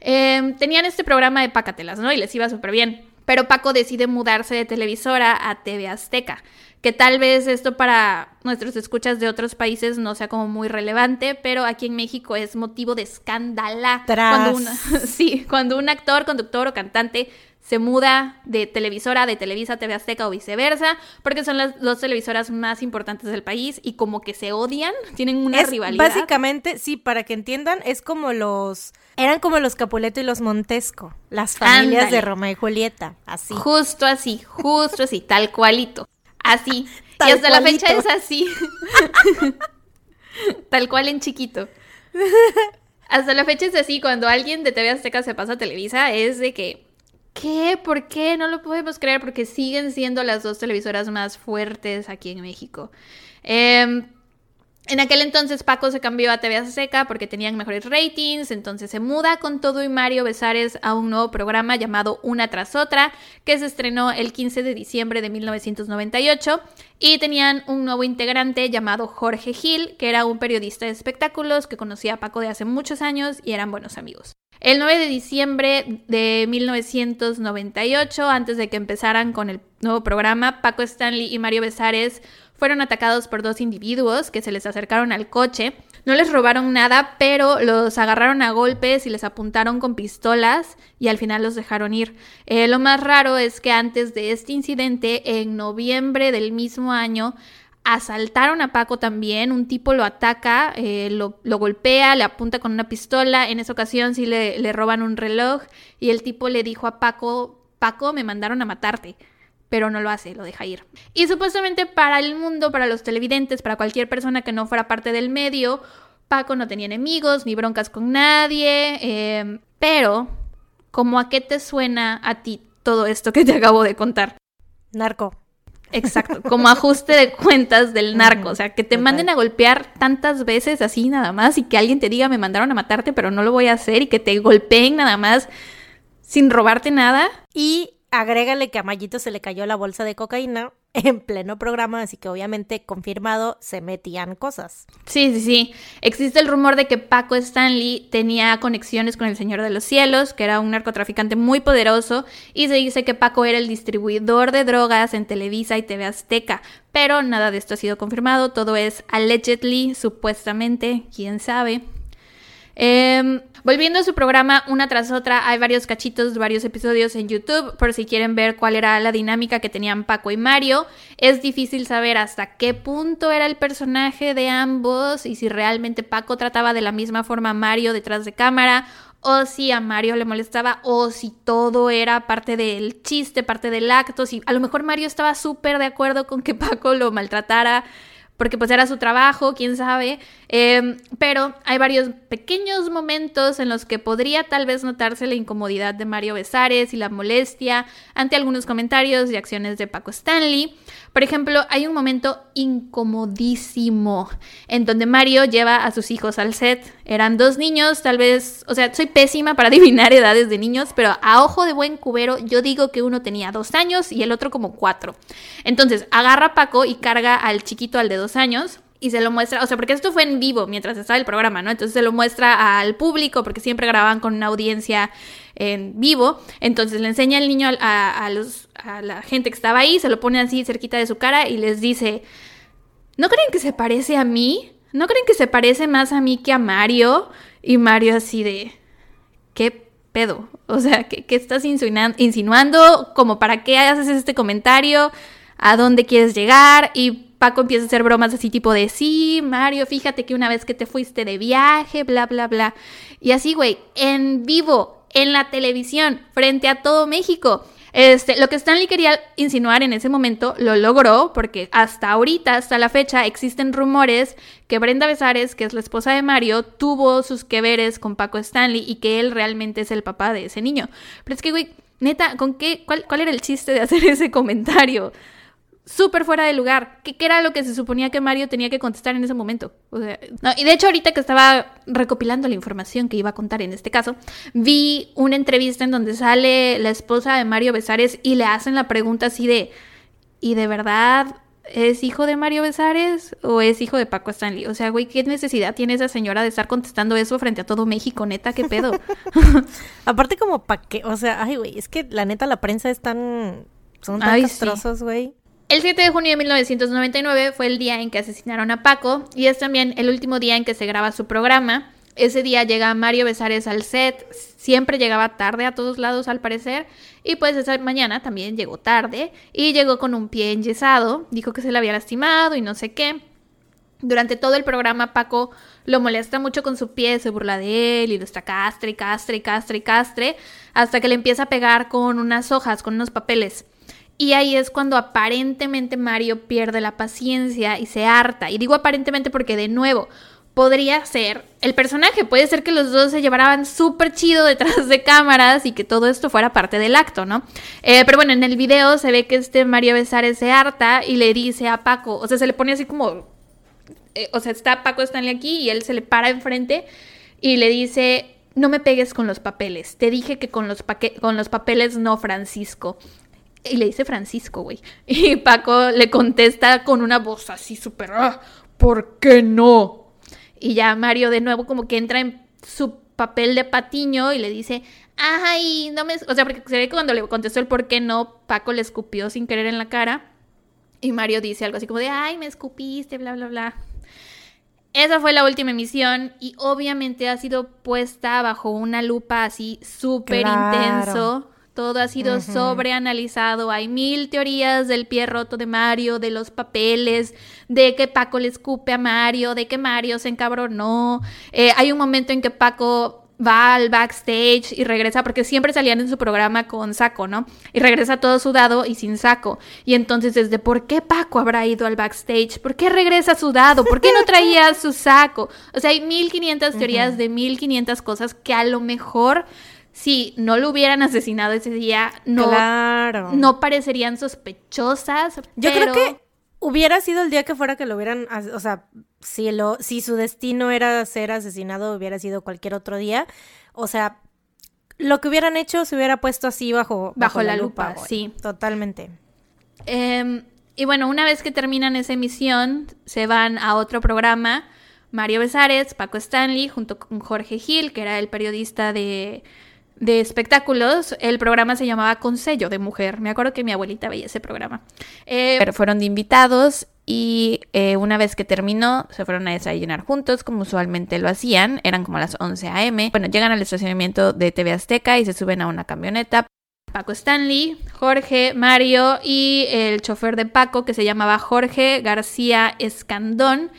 Em, tenían este programa de Pácatelas, ¿no? Y les iba súper bien. Pero Paco decide mudarse de televisora a TV Azteca, que tal vez esto para nuestros escuchas de otros países no sea como muy relevante, pero aquí en México es motivo de escándala. Cuando sí, cuando un actor, conductor o cantante se muda de televisora, de Televisa, TV Azteca o viceversa, porque son las dos televisoras más importantes del país y como que se odian, tienen una rivalidad. Básicamente, sí, para que entiendan, es como los... Eran como los Capuleto y los Montesco, las familias de Roma y Julieta, así. Justo así, justo así, tal cualito. Así. y hasta la fecha es así. tal cual en chiquito. Hasta la fecha es así, cuando alguien de TV Azteca se pasa a Televisa, es de que ¿Qué? ¿Por qué? No lo podemos creer porque siguen siendo las dos televisoras más fuertes aquí en México. Em, En aquel entonces Paco se cambió a TV Azteca porque tenían mejores ratings, entonces se muda con todo y Mario Besares a un nuevo programa llamado Una tras otra, que se estrenó el 15 de diciembre de 1998 y tenían un nuevo integrante llamado Jorge Gil, que era un periodista de espectáculos que conocía a Paco de hace muchos años y eran buenos amigos. El 9 de diciembre de 1998, antes de que empezaran con el nuevo programa, Paco Stanley y Mario Besares fueron atacados por dos individuos que se les acercaron al coche. No les robaron nada, pero los agarraron a golpes y les apuntaron con pistolas y al final los dejaron ir. Eh, lo más raro es que antes de este incidente, en noviembre del mismo año, asaltaron a Paco también, un tipo lo ataca, eh, lo, golpea, le apunta con una pistola, en esa ocasión sí le, le roban un reloj y el tipo le dijo a Paco, Paco, me mandaron a matarte pero no lo hace, lo deja ir. Y supuestamente para el mundo, para los televidentes, para cualquier persona que no fuera parte del medio, Paco no tenía enemigos ni broncas con nadie, em, pero ¿cómo a qué te suena a ti todo esto que te acabo de contar? Narco. Exacto, como ajuste de cuentas del narco, o sea, que te manden a golpear tantas veces así nada más y que alguien te diga me mandaron a matarte pero no lo voy a hacer y que te golpeen nada más sin robarte nada. Y agrégale que a Mayito se le cayó la bolsa de cocaína en pleno programa, así que obviamente confirmado se metían cosas. Sí, sí, sí. Existe el rumor de que Paco Stanley tenía conexiones con el Señor de los Cielos, que era un narcotraficante muy poderoso, y se dice que Paco era el distribuidor de drogas en Televisa y TV Azteca, pero nada de esto ha sido confirmado, todo es allegedly, supuestamente, quién sabe. Em, volviendo a su programa una tras otra, hay varios cachitos, varios episodios en YouTube por si quieren ver cuál era la dinámica que tenían Paco y Mario. Es difícil saber hasta qué punto era el personaje de ambos y si realmente Paco trataba de la misma forma a Mario detrás de cámara o si a Mario le molestaba, o si todo era parte del chiste, parte del acto, si a lo mejor Mario estaba súper de acuerdo con que Paco lo maltratara porque pues era su trabajo, quién sabe, em, pero hay varios pequeños momentos en los que podría tal vez notarse la incomodidad de Mario Besares y la molestia ante algunos comentarios y acciones de Paco Stanley. Por ejemplo, hay un momento incomodísimo en donde Mario lleva a sus hijos al set. Eran dos niños, tal vez, o sea, soy pésima para adivinar edades de niños, pero a ojo de buen cubero yo digo que uno tenía dos años y el otro como cuatro. Entonces, agarra a Paco y carga al chiquito al de dos años y se lo muestra, o sea, porque esto fue en vivo mientras estaba el programa, ¿no? Entonces se lo muestra al público porque siempre grababan con una audiencia en vivo. Entonces le enseña el niño a, los, a la gente que estaba ahí, se lo pone así cerquita de su cara y les dice, ¿no creen que se parece a mí? ¿No creen que se parece más a mí que a Mario? Y Mario así de, ¿qué pedo? O sea, ¿qué, qué estás insinuando, insinuando? ¿Como para qué haces este comentario? ¿A dónde quieres llegar? Y Paco empieza a hacer bromas así tipo de, sí, Mario, fíjate que una vez que te fuiste de viaje, bla, bla, bla. Y así, güey, en vivo, en la televisión, frente a todo México. Este, lo que Stanley quería insinuar en ese momento lo logró porque hasta ahorita, hasta la fecha, existen rumores que Brenda Besares, que es la esposa de Mario, tuvo sus que veres con Paco Stanley y que él realmente es el papá de ese niño. Pero es que, güey, neta, ¿con qué? ¿Cuál, cuál era el chiste de hacer ese comentario? Súper fuera de lugar. ¿Qué, era lo que se suponía que Mario tenía que contestar en ese momento? y de hecho, ahorita que estaba recopilando la información que iba a contar en este caso, vi una entrevista en donde sale la esposa de Mario Besares y le hacen la pregunta así de: ¿y de verdad es hijo de Mario Besares o es hijo de Paco Stanley? O sea, güey, ¿qué necesidad tiene esa señora de estar contestando eso frente a todo México? Neta, ¿qué pedo? Aparte, como para qué, o sea, ay, güey, es que la neta la prensa es tan. Son tan castrosos, güey. El 7 de junio de 1999 fue el día en que asesinaron a Paco y es también el último día en que se graba su programa. Ese día llega Mario Besares al set, siempre llegaba tarde a todos lados al parecer, y pues esa mañana también llegó tarde y llegó con un pie enyesado, dijo que se le había lastimado y no sé qué. Durante todo el programa Paco lo molesta mucho con su pie, se burla de él y lo está castre castre castre castre, hasta que le empieza a pegar con unas hojas, con unos papeles. Y ahí es cuando aparentemente Mario pierde la paciencia y se harta. Y digo aparentemente porque de nuevo, podría ser el personaje. Puede ser que los dos se llevaran súper chido detrás de cámaras y que todo esto fuera parte del acto, ¿no? Eh, pero bueno, en el video se ve que este Mario Besares se harta y le dice a Paco, o sea, se le pone así como eh, o sea, está Paco Stanley aquí y él se le para enfrente y le dice, no me pegues con los papeles, te dije que con los, con los papeles no, Francisco. Y le dice Francisco, güey. Y Paco le contesta con una voz así súper, ah, ¿por qué no? Y ya Mario de nuevo como que entra en su papel de patiño y le dice, ay, no me... O sea, porque se ve que cuando le contestó el por qué no, Paco le escupió sin querer en la cara. Y Mario dice algo así como de, ay, me escupiste, bla, bla, bla. Esa fue la última emisión y obviamente ha sido puesta bajo una lupa así súper intenso todo ha sido sobreanalizado. Hay mil teorías del pie roto de Mario, de los papeles, de que Paco le escupe a Mario, de que Mario se encabronó. Eh, hay un momento en que Paco va al backstage y regresa, porque siempre salían en su programa con saco, ¿no? Y regresa todo sudado y sin saco. Y entonces desde, ¿por qué Paco habrá ido al backstage? ¿Por qué regresa sudado? ¿Por qué no traía su saco? O sea, hay 1500 teorías de 1500 cosas que a lo mejor si no lo hubieran asesinado ese día, no, no parecerían sospechosas. Yo creo que hubiera sido el día que fuera que lo hubieran, o sea, si, lo, si su destino era ser asesinado, hubiera sido cualquier otro día. O sea, lo que hubieran hecho se hubiera puesto así bajo, bajo, la, lupa, sí. Totalmente. Em, y bueno, una vez que terminan esa emisión, se van a otro programa. Mario Besares, Paco Stanley, junto con Jorge Gil, que era el periodista de de espectáculos, el programa se llamaba Consejo de Mujer. Me acuerdo que mi abuelita veía ese programa. Eh, pero fueron de invitados y eh, una vez que terminó, se fueron a desayunar juntos, como usualmente lo hacían. Eran como las 11 a.m. Bueno, llegan al estacionamiento de TV Azteca y se suben a una camioneta. Paco Stanley, Jorge, Mario y el chofer de Paco, que se llamaba Jorge García Escandón.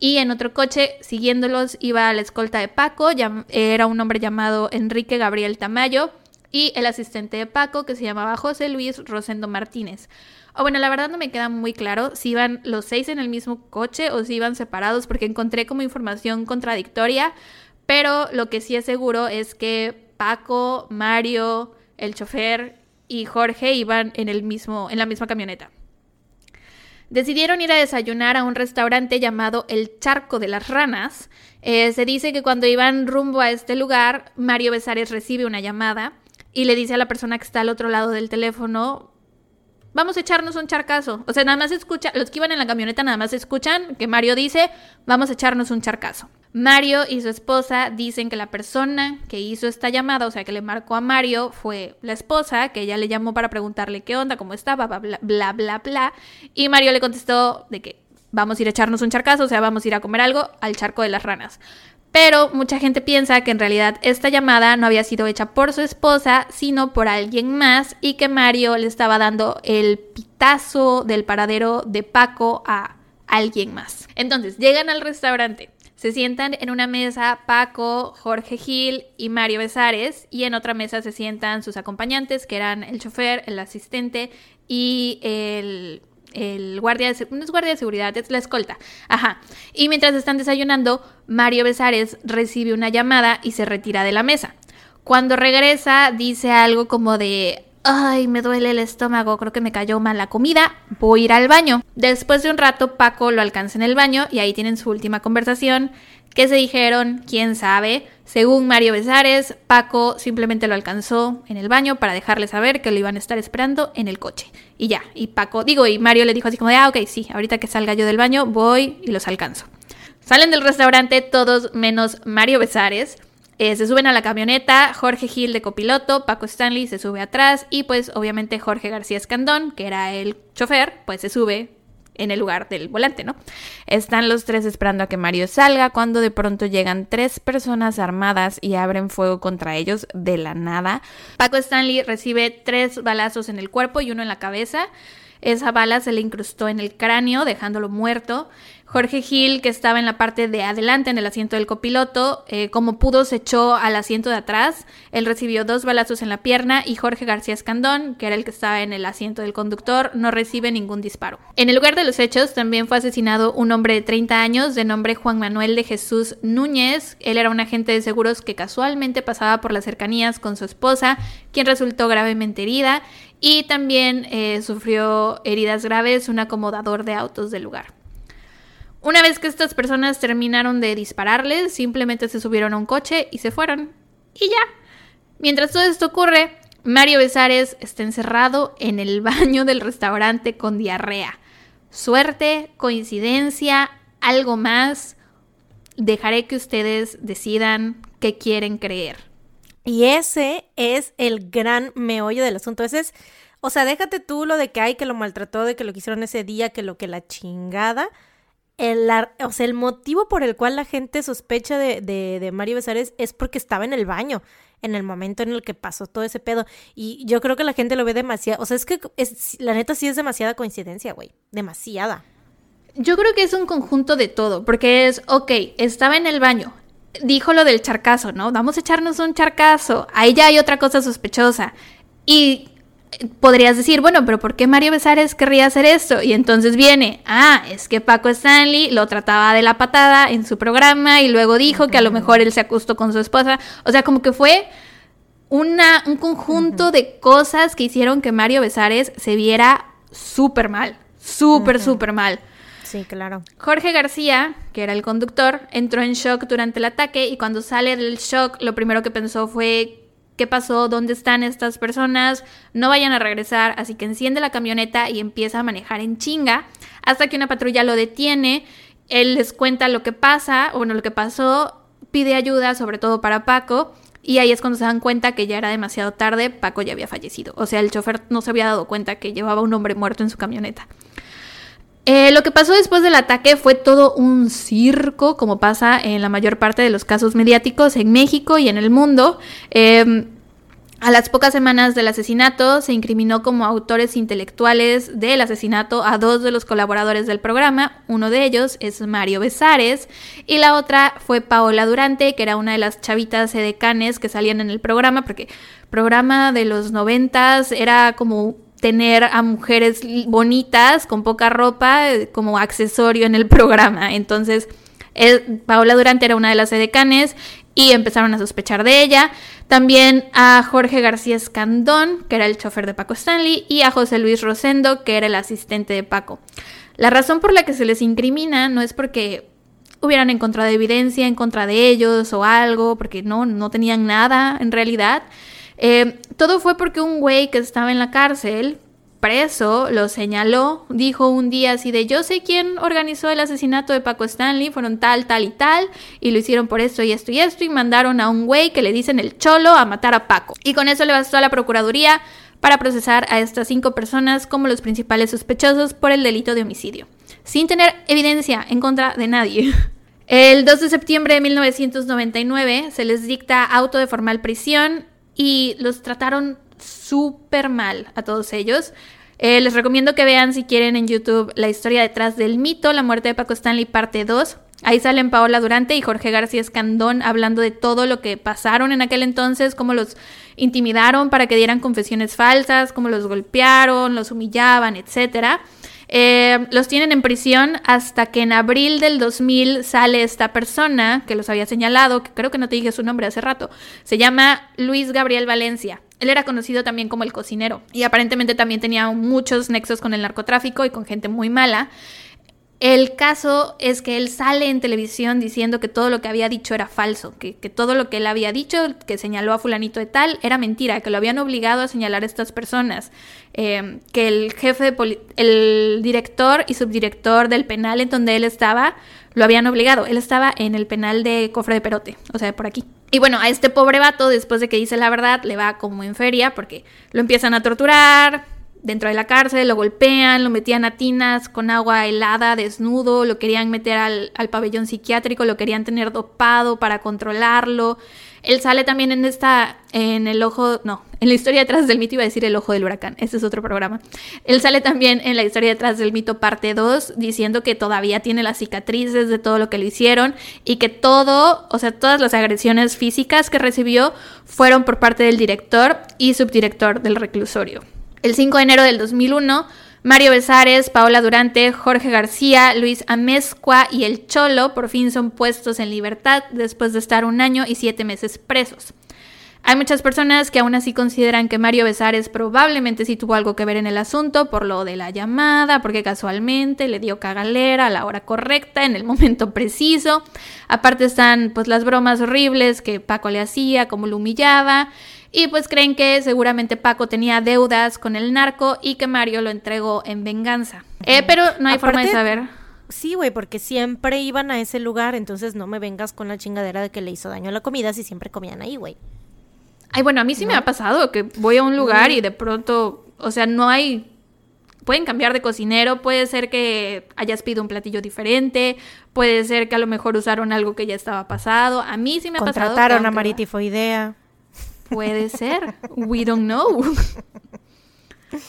Y en otro coche, siguiéndolos, iba la escolta de Paco, era un hombre llamado Enrique Gabriel Tamayo, y el asistente de Paco, que se llamaba José Luis Rosendo Martínez. O bueno, la verdad no me queda muy claro si iban los seis en el mismo coche o si iban separados, porque encontré como información contradictoria, pero lo que sí es seguro es que Paco, Mario, el chofer y Jorge iban en, el mismo, en la misma camioneta. Decidieron ir a desayunar a un restaurante llamado El Charco de las Ranas. Eh, se dice que cuando iban rumbo a este lugar, Mario Besares recibe una llamada y le dice a la persona que está al otro lado del teléfono, vamos a echarnos un charcazo. O sea, nada más escucha, los que iban en la camioneta nada más escuchan que Mario dice, vamos a echarnos un charcazo. Mario y su esposa dicen que la persona que hizo esta llamada, o sea, que le marcó a Mario, fue la esposa, que ella le llamó para preguntarle qué onda, cómo estaba, bla, bla, bla, bla. Y Mario le contestó de que vamos a ir a echarnos un charcazo, o sea, vamos a ir a comer algo al charco de las ranas. Pero mucha gente piensa que en realidad esta llamada no había sido hecha por su esposa, sino por alguien más y que Mario le estaba dando el pitazo del paradero de Paco a alguien más. Entonces, llegan al restaurante. Se sientan en una mesa Paco, Jorge Gil y Mario Besares y en otra mesa se sientan sus acompañantes que eran el chofer, el asistente y el guardia de no es guardia de seguridad, es la escolta. Ajá. Y mientras están desayunando, Mario Besares recibe una llamada y se retira de la mesa. Cuando regresa, dice algo como de Ay, me duele el estómago, creo que me cayó mal la comida, voy a ir al baño. Después de un rato, Paco lo alcanza en el baño y ahí tienen su última conversación. ¿Qué se dijeron? ¿Quién sabe? Según Mario Besares, Paco simplemente lo alcanzó en el baño para dejarle saber que lo iban a estar esperando en el coche. Y ya, y Paco, digo, y Mario le dijo así como de, ah, ok, sí, ahorita que salga yo del baño, voy y los alcanzo. Salen del restaurante todos menos Mario Besares. Eh, se suben a la camioneta, Jorge Gil de copiloto, Paco Stanley se sube atrás y pues obviamente Jorge García Escandón, que era el chofer, pues se sube en el lugar del volante, ¿no? Están los tres esperando a que Mario salga cuando de pronto llegan tres personas armadas y abren fuego contra ellos de la nada. Paco Stanley recibe tres balazos en el cuerpo y uno en la cabeza. Esa bala se le incrustó en el cráneo, dejándolo muerto. Jorge Gil, que estaba en la parte de adelante, en el asiento del copiloto, eh, como pudo se echó al asiento de atrás. Él recibió dos balazos en la pierna y Jorge García Escandón, que era el que estaba en el asiento del conductor, no recibe ningún disparo. En el lugar de los hechos también fue asesinado un hombre de 30 años de nombre Juan Manuel de Jesús Núñez. Él era un agente de seguros que casualmente pasaba por las cercanías con su esposa, quien resultó gravemente herida y también eh, sufrió heridas graves un acomodador de autos del lugar. Una vez que estas personas terminaron de dispararles, simplemente se subieron a un coche y se fueron. Y ya. Mientras todo esto ocurre, Mario Besares está encerrado en el baño del restaurante con diarrea. Suerte, coincidencia, algo más. Dejaré que ustedes decidan qué quieren creer. Y ese es el gran meollo del asunto. Ese es, o sea, déjate tú lo de que hay que lo maltrató, de que lo quisieron ese día, que lo que la chingada. El, o sea, el motivo por el cual la gente sospecha de, de, de Mario Besares es porque estaba en el baño en el momento en el que pasó todo ese pedo. Y yo creo que la gente lo ve demasiado. O sea, es que es, la neta sí es demasiada coincidencia, güey. Demasiada. Yo creo que es un conjunto de todo, porque es, ok, estaba en el baño, dijo lo del charcazo, ¿no? Vamos a echarnos un charcazo. Ahí ya hay otra cosa sospechosa. Y podrías decir, bueno, pero ¿por qué Mario Besares querría hacer esto? Y entonces viene, ah, es que Paco Stanley lo trataba de la patada en su programa y luego dijo que a lo mejor él se acostó con su esposa. O sea, como que fue una, un conjunto de cosas que hicieron que Mario Besares se viera súper mal, súper, súper mal. Sí, claro. Jorge García, que era el conductor, entró en shock durante el ataque y cuando sale del shock lo primero que pensó fue qué pasó, dónde están estas personas, no vayan a regresar, así que enciende la camioneta y empieza a manejar en chinga hasta que una patrulla lo detiene, él les cuenta lo que pasa, bueno, lo que pasó, pide ayuda, sobre todo para Paco, y ahí es cuando se dan cuenta que ya era demasiado tarde, Paco ya había fallecido, o sea, el chofer no se había dado cuenta que llevaba un hombre muerto en su camioneta. Eh, lo que pasó después del ataque fue todo un circo, como pasa en la mayor parte de los casos mediáticos en México y en el mundo. Em, a las pocas semanas del asesinato se incriminó como autores intelectuales del asesinato a dos de los colaboradores del programa. Uno de ellos es Mario Besares y la otra fue Paola Durante, que era una de las chavitas edecanes que salían en el programa, porque programa de los noventas era como tener a mujeres bonitas con poca ropa como accesorio en el programa. Entonces, Paola Durante era una de las edecanes y empezaron a sospechar de ella. También a Jorge García Escandón, que era el chofer de Paco Stanley, y a José Luis Rosendo, que era el asistente de Paco. La razón por la que se les incrimina no es porque hubieran encontrado evidencia en contra de ellos o algo, porque no, no tenían nada en realidad. Eh, todo fue porque un güey que estaba en la cárcel, preso, lo señaló, dijo un día así de yo sé quién organizó el asesinato de Paco Stanley, fueron tal, tal y tal, y lo hicieron por esto y esto y esto, y mandaron a un güey que le dicen el cholo a matar a Paco. Y con eso le bastó a la Procuraduría para procesar a estas cinco personas como los principales sospechosos por el delito de homicidio, sin tener evidencia en contra de nadie. El 2 de septiembre de 1999 se les dicta auto de formal prisión y los trataron súper mal a todos ellos. Eh, les recomiendo que vean si quieren en YouTube la historia detrás del mito, la muerte de Paco Stanley parte 2. Ahí salen Paola Durante y Jorge García Escandón hablando de todo lo que pasaron en aquel entonces, cómo los intimidaron para que dieran confesiones falsas, cómo los golpearon, los humillaban, etcétera. Eh, los tienen en prisión hasta que en abril del 2000 sale esta persona que los había señalado, que creo que no te dije su nombre hace rato. Se llama Luis Gabriel Valencia. Él era conocido también como el cocinero y aparentemente también tenía muchos nexos con el narcotráfico y con gente muy mala. El caso es que él sale en televisión diciendo que todo lo que había dicho era falso, que, todo lo que él había dicho, que señaló a fulanito de tal, era mentira, que lo habían obligado a señalar a estas personas, eh, que el jefe, de el director y subdirector del penal en donde él estaba, lo habían obligado. Él estaba en el penal de Cofre de Perote, o sea, por aquí. Y bueno, a este pobre vato, después de que dice la verdad, le va como en feria porque lo empiezan a torturar, dentro de la cárcel, lo golpean, lo metían a tinas con agua helada, desnudo, lo querían meter al, pabellón psiquiátrico, lo querían tener dopado para controlarlo. Él sale también en esta, en el ojo, no, en la historia detrás del mito iba a decir el ojo del huracán, este es otro programa. Él sale también en la historia detrás del mito parte 2 diciendo que todavía tiene las cicatrices de todo lo que le hicieron y que todo, o sea, todas las agresiones físicas que recibió fueron por parte del director y subdirector del reclusorio. El 5 de enero del 2001, Mario Besares, Paola Durante, Jorge García, Luis Amezcua y El Cholo por fin son puestos en libertad después de estar un año y siete meses presos. Hay muchas personas que aún así consideran que Mario Besares probablemente sí tuvo algo que ver en el asunto por lo de la llamada, porque casualmente le dio cagalera a la hora correcta, en el momento preciso. Aparte están pues las bromas horribles que Paco le hacía, como lo humillaba. Y pues creen que seguramente Paco tenía deudas con el narco y que Mario lo entregó en venganza. Eh, pero no hay forma de saber. Sí, güey, porque siempre iban a ese lugar, entonces no me vengas con la chingadera de que le hizo daño a la comida si siempre comían ahí, güey. Ay, bueno, a mí sí me ha pasado que voy a un lugar y de pronto, o sea, no hay pueden cambiar de cocinero, puede ser que hayas pedido un platillo diferente, puede ser que a lo mejor usaron algo que ya estaba pasado. A mí sí me ha pasado. Contrataron a Maritifoidea. Puede ser. We don't know.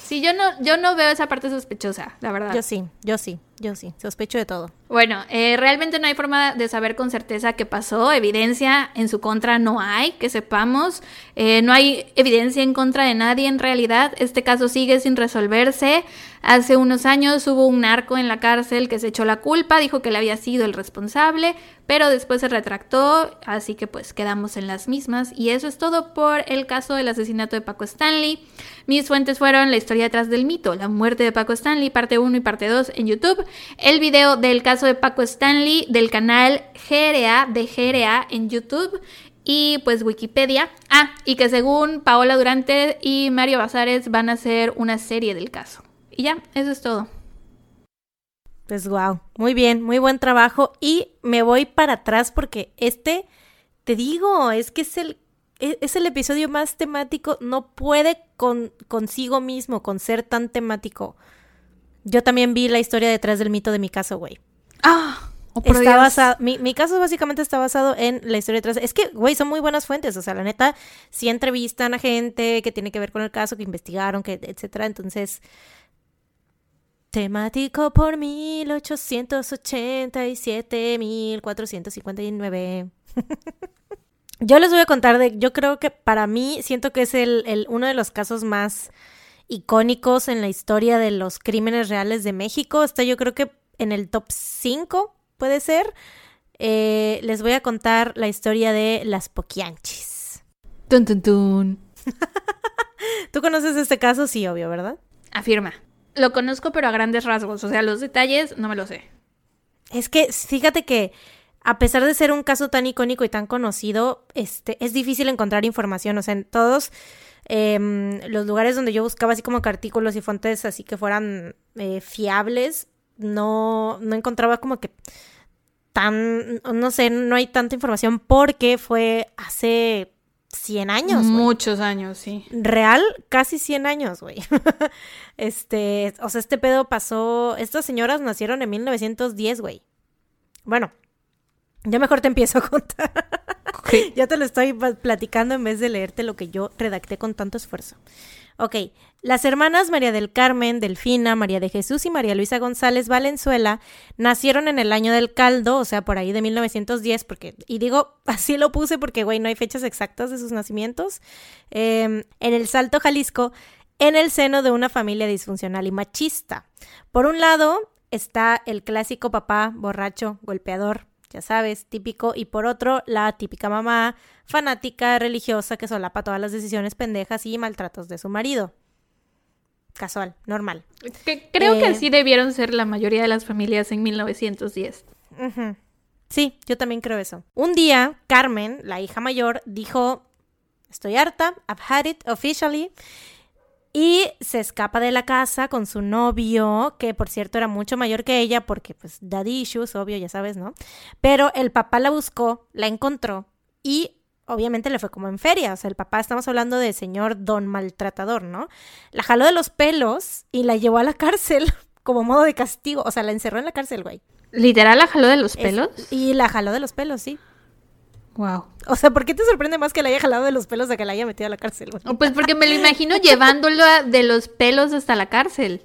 Sí, yo no, yo no veo esa parte sospechosa, la verdad. Yo sí, yo sí, yo sí, sospecho de todo. Bueno, eh, realmente no hay forma de saber con certeza qué pasó. Evidencia en su contra no hay, que sepamos. Eh, no hay evidencia en contra de nadie en realidad. Este caso sigue sin resolverse. Hace unos años hubo un narco en la cárcel que se echó la culpa, dijo que le había sido el responsable, pero después se retractó, así que pues quedamos en las mismas. Y eso es todo por el caso del asesinato de Paco Stanley. Mis fuentes fueron la historia detrás del mito, la muerte de Paco Stanley, parte 1 y parte 2 en YouTube, el video del caso de Paco Stanley del canal GRA de GRA en YouTube y pues Wikipedia. Ah, y que según Paola Durante y Mario Bazares van a hacer una serie del caso. Y ya, eso es todo. Pues wow, muy bien, muy buen trabajo. Y me voy para atrás porque este, te digo, es que es el, e, es el episodio más temático. No puede con, consigo mismo, con ser tan temático. Yo también vi la historia detrás del mito de mi caso, güey. Ah, oh, está basado, mi, mi, caso básicamente está basado en la historia detrás. Es que, güey, son muy buenas fuentes. O sea, la neta, sí entrevistan a gente que tiene que ver con el caso, que investigaron, que, etcétera. Entonces, Temático por 1887, 1459. yo les voy a contar de, yo creo que para mí siento que es el, el, uno de los casos más icónicos en la historia de los crímenes reales de México. Está yo creo que en el top 5, puede ser. Eh, les voy a contar la historia de las Poquianchis. Tun, tun, tun. ¿Tú conoces este caso? Sí, obvio, ¿verdad? Afirma. Lo conozco, pero a grandes rasgos. O sea, los detalles no me lo sé. Es que fíjate que a pesar de ser un caso tan icónico y tan conocido, este, es difícil encontrar información. O sea, en todos eh, los lugares donde yo buscaba así como que artículos y fuentes así que fueran eh, fiables, no, no encontraba como que tan, no sé, no hay tanta información porque fue hace 100 años. Muchos años, sí. Real, casi 100 años, güey. este, o sea, este pedo pasó, estas señoras nacieron en 1910, güey. Bueno, yo mejor te empiezo a contar. ya te lo estoy platicando en vez de leerte lo que yo redacté con tanto esfuerzo. Ok, las hermanas María del Carmen, Delfina, María de Jesús y María Luisa González Valenzuela nacieron en el año del caldo, o sea, por ahí de 1910, porque, y digo, así lo puse porque, güey, no hay fechas exactas de sus nacimientos, em, en el Salto, Jalisco, en el seno de una familia disfuncional y machista. Por un lado está el clásico papá borracho, golpeador, ya sabes, típico, y por otro, la típica mamá fanática, religiosa, que solapa todas las decisiones pendejas y maltratos de su marido. Casual, normal. creo que eh, así debieron ser la mayoría de las familias en 1910. Sí, yo también creo eso. Un día, Carmen, la hija mayor, dijo, estoy harta, I've had it officially, y se escapa de la casa con su novio, que por cierto era mucho mayor que ella, porque pues daddy issues, obvio, ya sabes, ¿no? Pero el papá la buscó, la encontró y obviamente le fue como en feria. O sea, el papá, estamos hablando de señor don maltratador, ¿no? La jaló de los pelos y la llevó a la cárcel como modo de castigo. O sea, la encerró en la cárcel, güey. ¿Literal la jaló de los pelos? y la jaló de los pelos, sí. Wow. O sea, ¿por qué te sorprende más que la haya jalado de los pelos de que la haya metido a la cárcel? Pues porque me lo imagino llevándolo de los pelos hasta la cárcel.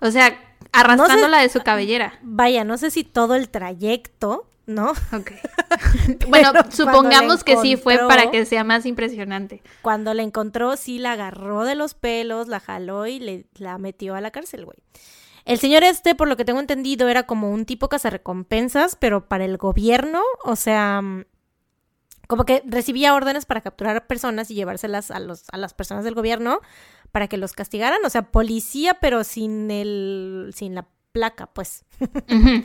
O sea, arrastrándola de su cabellera. Vaya, no sé si todo el trayecto, ¿no? Ok. bueno, supongamos que sí fue para que sea más impresionante. Cuando la encontró, sí la agarró de los pelos, la jaló y le, la metió a la cárcel, güey. El señor este, por lo que tengo entendido, era como un tipo cazarrecompensas, pero para el gobierno, o sea, como que recibía órdenes para capturar personas y llevárselas a, los, a las personas del gobierno para que los castigaran, o sea, policía, pero sin el, sin la placa, pues.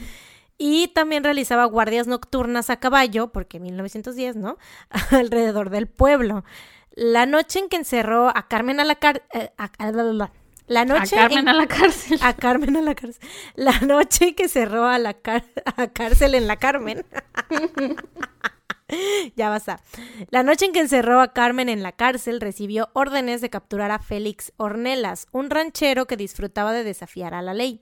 Y también realizaba guardias nocturnas a caballo, porque 1910, ¿no? Alrededor del pueblo. La noche en que encerró a Carmen a la cárcel... Eh, la noche a Carmen a la cárcel. A Carmen a la cárcel. La noche que cerró a la a cárcel en la Carmen. ya basta. La noche en que encerró a Carmen en la cárcel, recibió órdenes de capturar a Félix Ornelas, un ranchero que disfrutaba de desafiar a la ley.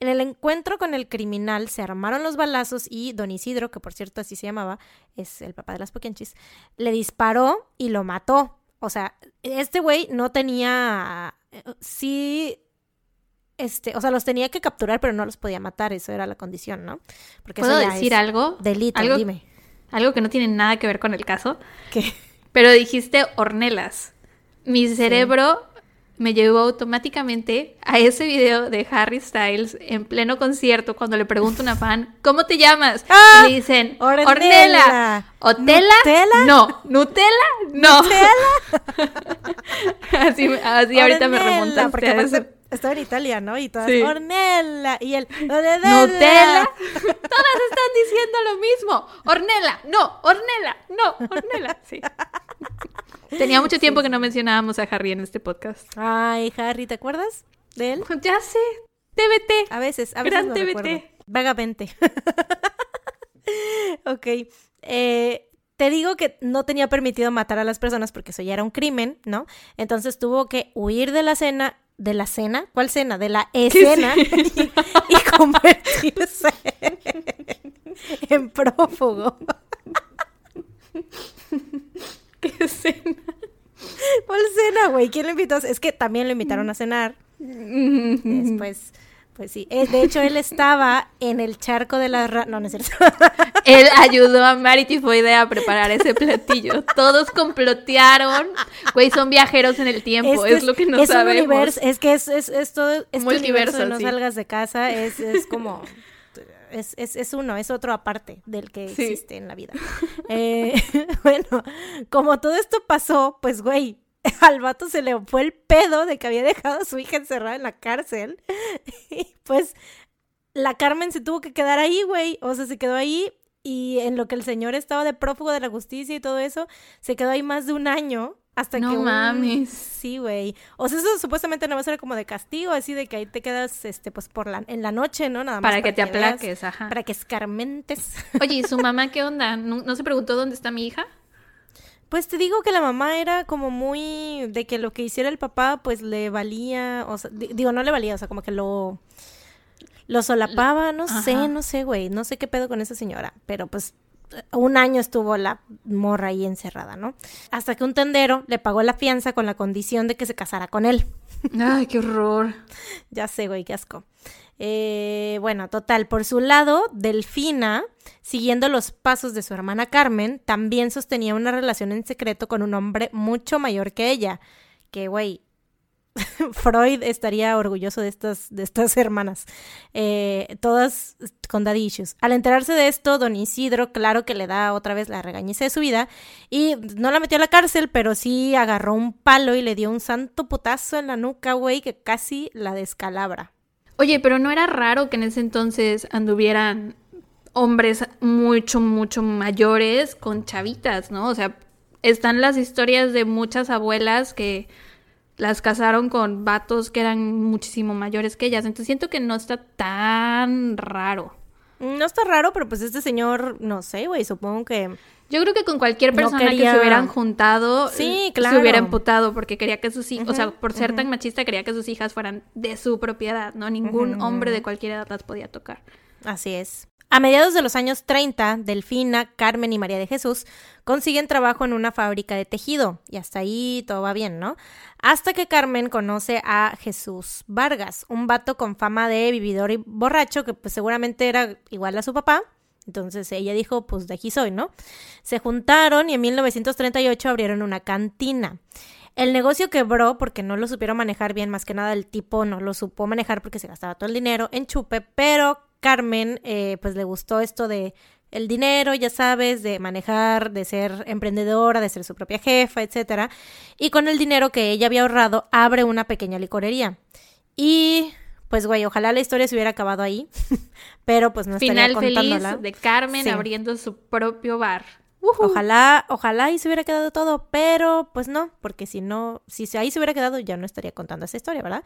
En el encuentro con el criminal se armaron los balazos y don Isidro, que por cierto así se llamaba, es el papá de las poquianchis, le disparó y lo mató. O sea, este güey no tenía... Sí este, o sea, los tenía que capturar, pero no los podía matar, eso era la condición, ¿no? Porque ¿Puedo decir algo? Delito, dime algo que no tiene nada que ver con el caso. ¿Qué? Pero dijiste hornelas. Mi cerebro me llevó automáticamente a ese video de Harry Styles en pleno concierto cuando le pregunta a una fan, ¿cómo te llamas? ¡Ah! Y le dicen, Ornella. ¿Otela? ¿Nutella? No. ¿Nutella? No. así así ahorita me remontaste porque estaba en Italia, ¿no? Y todas, Ornella, y el Nutella. todas están diciendo lo mismo. Ornella, no, Ornella, no, Ornella. Sí. Tenía mucho tiempo que no mencionábamos a Harry en este podcast. Ay, Harry, ¿te acuerdas de él? Ya sé. TBT. A veces, a veces. Gran TBT. Vagamente. ok. Eh, te digo que no tenía permitido matar a las personas porque eso ya era un crimen, ¿no? Entonces tuvo que huir de la cena de la cena, ¿cuál cena? De la escena y, convertirse en prófugo. ¿Qué cena? ¿Cuál cena, güey? ¿Quién lo invitó? Es que también lo invitaron a cenar. Después pues sí, eh, de hecho él estaba en el charco de la... No, no es cierto. Él ayudó a Mari Tifoide a preparar ese platillo. Todos complotearon. Güey, son viajeros en el tiempo, este es, lo que no es sabemos. Un universo, es que es, es, es todo... Este Multiverso, no salgas de casa es, es como... Es, es, es, uno, es otro aparte del que existe en la vida. Eh, bueno, como todo esto pasó, pues güey, al vato se le fue el pedo de que había dejado a su hija encerrada en la cárcel. Y pues la Carmen se tuvo que quedar ahí, güey. O sea, se quedó ahí y en lo que el señor estaba de prófugo de la justicia y todo eso, se quedó ahí más de un año. Hasta no que. No mames. Sí, güey. O sea, eso supuestamente no va a ser como de castigo, así de que ahí te quedas, este, pues por la, en la noche, ¿no? Nada más. Para, que te aplaques, ajá. Para que escarmentes. Oye, ¿y su mamá qué onda? ¿No se preguntó dónde está mi hija? Pues te digo que la mamá era como muy de que lo que hiciera el papá pues le valía, o sea, digo, no le valía, o sea, como que lo lo solapaba, no sé, no sé, güey, no sé qué pedo con esa señora, pero pues un año estuvo la morra ahí encerrada, ¿no? Hasta que un tendero le pagó la fianza con la condición de que se casara con él. Ay, qué horror. ya sé, güey, qué asco. Eh, bueno, total, por su lado, Delfina, siguiendo los pasos de su hermana Carmen, también sostenía una relación en secreto con un hombre mucho mayor que ella. Que, güey, Freud estaría orgulloso de estas, de estas hermanas, eh, todas con daddy issues. Al enterarse de esto, don Isidro, claro que le da otra vez la regañiza de su vida y no la metió a la cárcel, pero sí agarró un palo y le dio un santo putazo en la nuca, güey, que casi la descalabra. Oye, pero no era raro que en ese entonces anduvieran hombres mucho, mucho mayores con chavitas, ¿no? O sea, están las historias de muchas abuelas que las casaron con vatos que eran muchísimo mayores que ellas. Entonces siento que no está tan raro. No está raro, pero pues este señor, no sé, güey, supongo que yo creo que con cualquier persona que se hubieran juntado, sí, se hubiera emputado porque quería que sus hijas, o sea, por ser tan machista, quería que sus hijas fueran de su propiedad, ¿no? Ningún hombre de cualquier edad las podía tocar. Así es. A mediados de los años 30, Delfina, Carmen y María de Jesús consiguen trabajo en una fábrica de tejido y hasta ahí todo va bien, ¿no? Hasta que Carmen conoce a Jesús Vargas, un vato con fama de vividor y borracho que pues seguramente era igual a su papá entonces ella dijo, pues de aquí soy, ¿no? Se juntaron y en 1938 abrieron una cantina. El negocio quebró porque no lo supieron manejar bien, más que nada el tipo no lo supo manejar porque se gastaba todo el dinero en chupe, pero Carmen eh, pues le gustó esto de el dinero, ya sabes, de manejar, de ser emprendedora, de ser su propia jefa, etcétera. Y con el dinero que ella había ahorrado, abre una pequeña licorería. Y pues güey, ojalá la historia se hubiera acabado ahí, pero pues no estaría Final feliz de Carmen abriendo su propio bar. Ojalá, ojalá ahí se hubiera quedado todo, pero pues no, porque si no, si ahí se hubiera quedado, ya no estaría contando esa historia, ¿verdad?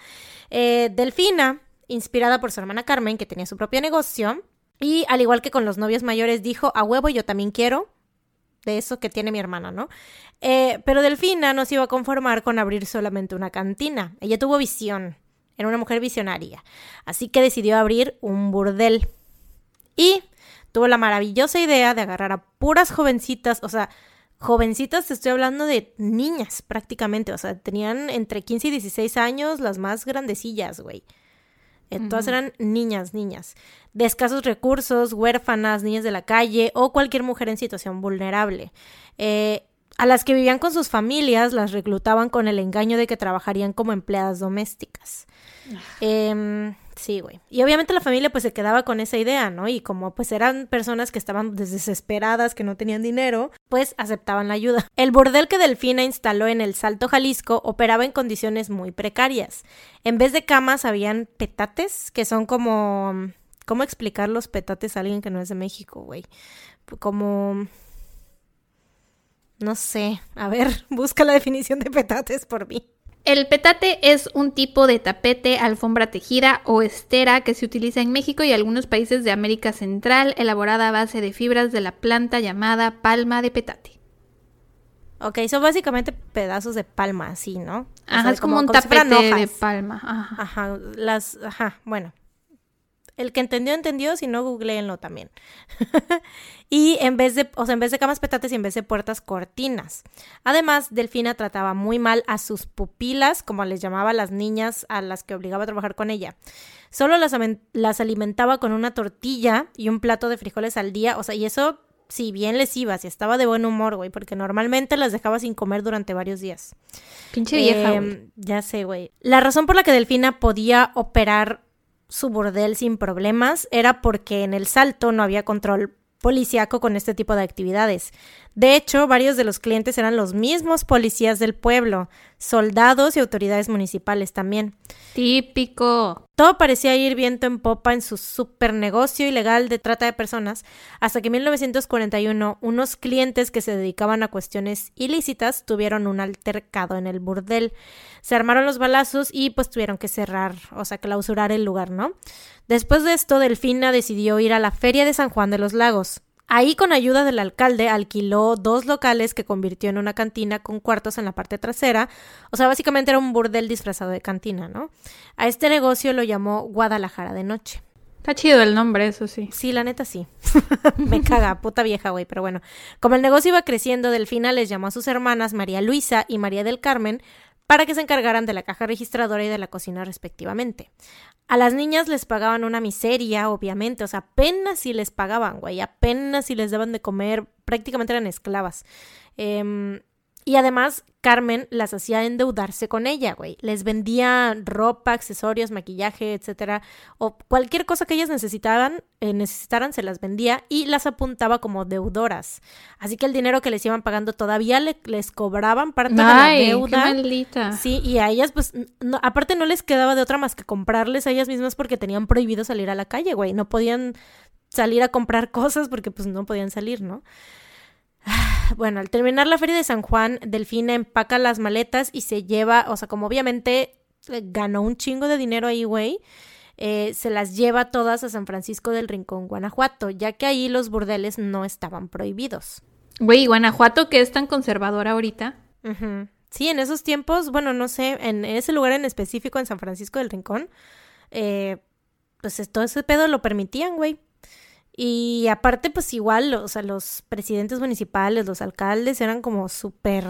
Eh, Delfina, inspirada por su hermana Carmen, que tenía su propio negocio, y al igual que con los novios mayores, dijo, a huevo, yo también quiero de eso que tiene mi hermana, ¿no? Eh, pero Delfina no se iba a conformar con abrir solamente una cantina. Ella tuvo visión. Era una mujer visionaria. Así que decidió abrir un burdel. Y tuvo la maravillosa idea de agarrar a puras jovencitas, o sea, jovencitas, estoy hablando de niñas prácticamente, o sea, tenían entre 15 y 16 años las más grandecillas, güey. Eh, todas eran niñas, niñas, de escasos recursos, huérfanas, niñas de la calle o cualquier mujer en situación vulnerable. Eh, a las que vivían con sus familias las reclutaban con el engaño de que trabajarían como empleadas domésticas. Eh, sí, güey. Y obviamente la familia pues se quedaba con esa idea, ¿no? Y como pues eran personas que estaban desesperadas, que no tenían dinero, pues aceptaban la ayuda. El bordel que Delfina instaló en el Salto Jalisco operaba en condiciones muy precarias. En vez de camas habían petates, que son como... ¿Cómo explicar los petates a alguien que no es de México, güey? Como... No sé. A ver, busca la definición de petates por mí. El petate es un tipo de tapete, alfombra tejida o estera que se utiliza en México y algunos países de América Central, elaborada a base de fibras de la planta llamada palma de petate. Ok, son básicamente pedazos de palma, así, ¿no? ajá, es como, un tapete de palma. Ajá. ajá, las, ajá, bueno, el que entendió, entendió, si no, googleenlo también. y en vez de, o sea, en vez de camas petates y en vez de puertas cortinas. Además, Delfina trataba muy mal a sus pupilas, como les llamaba a las niñas a las que obligaba a trabajar con ella. Solo las, las alimentaba con una tortilla y un plato de frijoles al día, o sea, y eso si bien les iba, si estaba de buen humor, güey, porque normalmente las dejaba sin comer durante varios días. Pinche vieja, em, Ya sé, güey. La razón por la que Delfina podía operar su bordel sin problemas era porque en el salto no había control policíaco con este tipo de actividades. De hecho, varios de los clientes eran los mismos policías del pueblo, soldados y autoridades municipales también. Típico. Todo parecía ir viento en popa en su super negocio ilegal de trata de personas, hasta que en 1941 unos clientes que se dedicaban a cuestiones ilícitas tuvieron un altercado en el burdel. Se armaron los balazos y pues tuvieron que cerrar, o sea, clausurar el lugar, ¿no? Después de esto, Delfina decidió ir a la Feria de San Juan de los Lagos. Ahí, con ayuda del alcalde, alquiló dos locales que convirtió en una cantina con cuartos en la parte trasera. O sea, básicamente era un burdel disfrazado de cantina, ¿no? A este negocio lo llamó Guadalajara de Noche. Está chido el nombre, eso sí. Sí, la neta sí. Me caga, puta vieja, güey. Pero bueno, como el negocio iba creciendo, Delfina les llamó a sus hermanas María Luisa y María del Carmen para que se encargaran de la caja registradora y de la cocina respectivamente. A las niñas les pagaban una miseria, obviamente, o sea, apenas si les pagaban, güey, apenas si les daban de comer, prácticamente eran esclavas. Eh, y además, Carmen las hacía endeudarse con ella, güey. Les vendía ropa, accesorios, maquillaje, etcétera, o cualquier cosa que ellas necesitaban, eh, necesitaran, se las vendía y las apuntaba como deudoras. Así que el dinero que les iban pagando todavía les cobraban parte de la deuda. Qué Sí, y a ellas, pues, aparte no les quedaba de otra más que comprarles a ellas mismas porque tenían prohibido salir a la calle, güey. No podían salir a comprar cosas porque, pues, no podían salir, ¿no? Bueno, al terminar la feria de San Juan, Delfina empaca las maletas y se lleva, o sea, como obviamente eh, ganó un chingo de dinero ahí, güey. Eh, se las lleva todas a San Francisco del Rincón, Guanajuato, ya que ahí los burdeles no estaban prohibidos. Güey, Guanajuato que es tan conservadora ahorita. Sí, en esos tiempos, bueno, no sé, en ese lugar en específico, en San Francisco del Rincón, eh, pues todo ese pedo lo permitían, güey. Y aparte, pues igual, o sea, los presidentes municipales, los alcaldes eran como súper...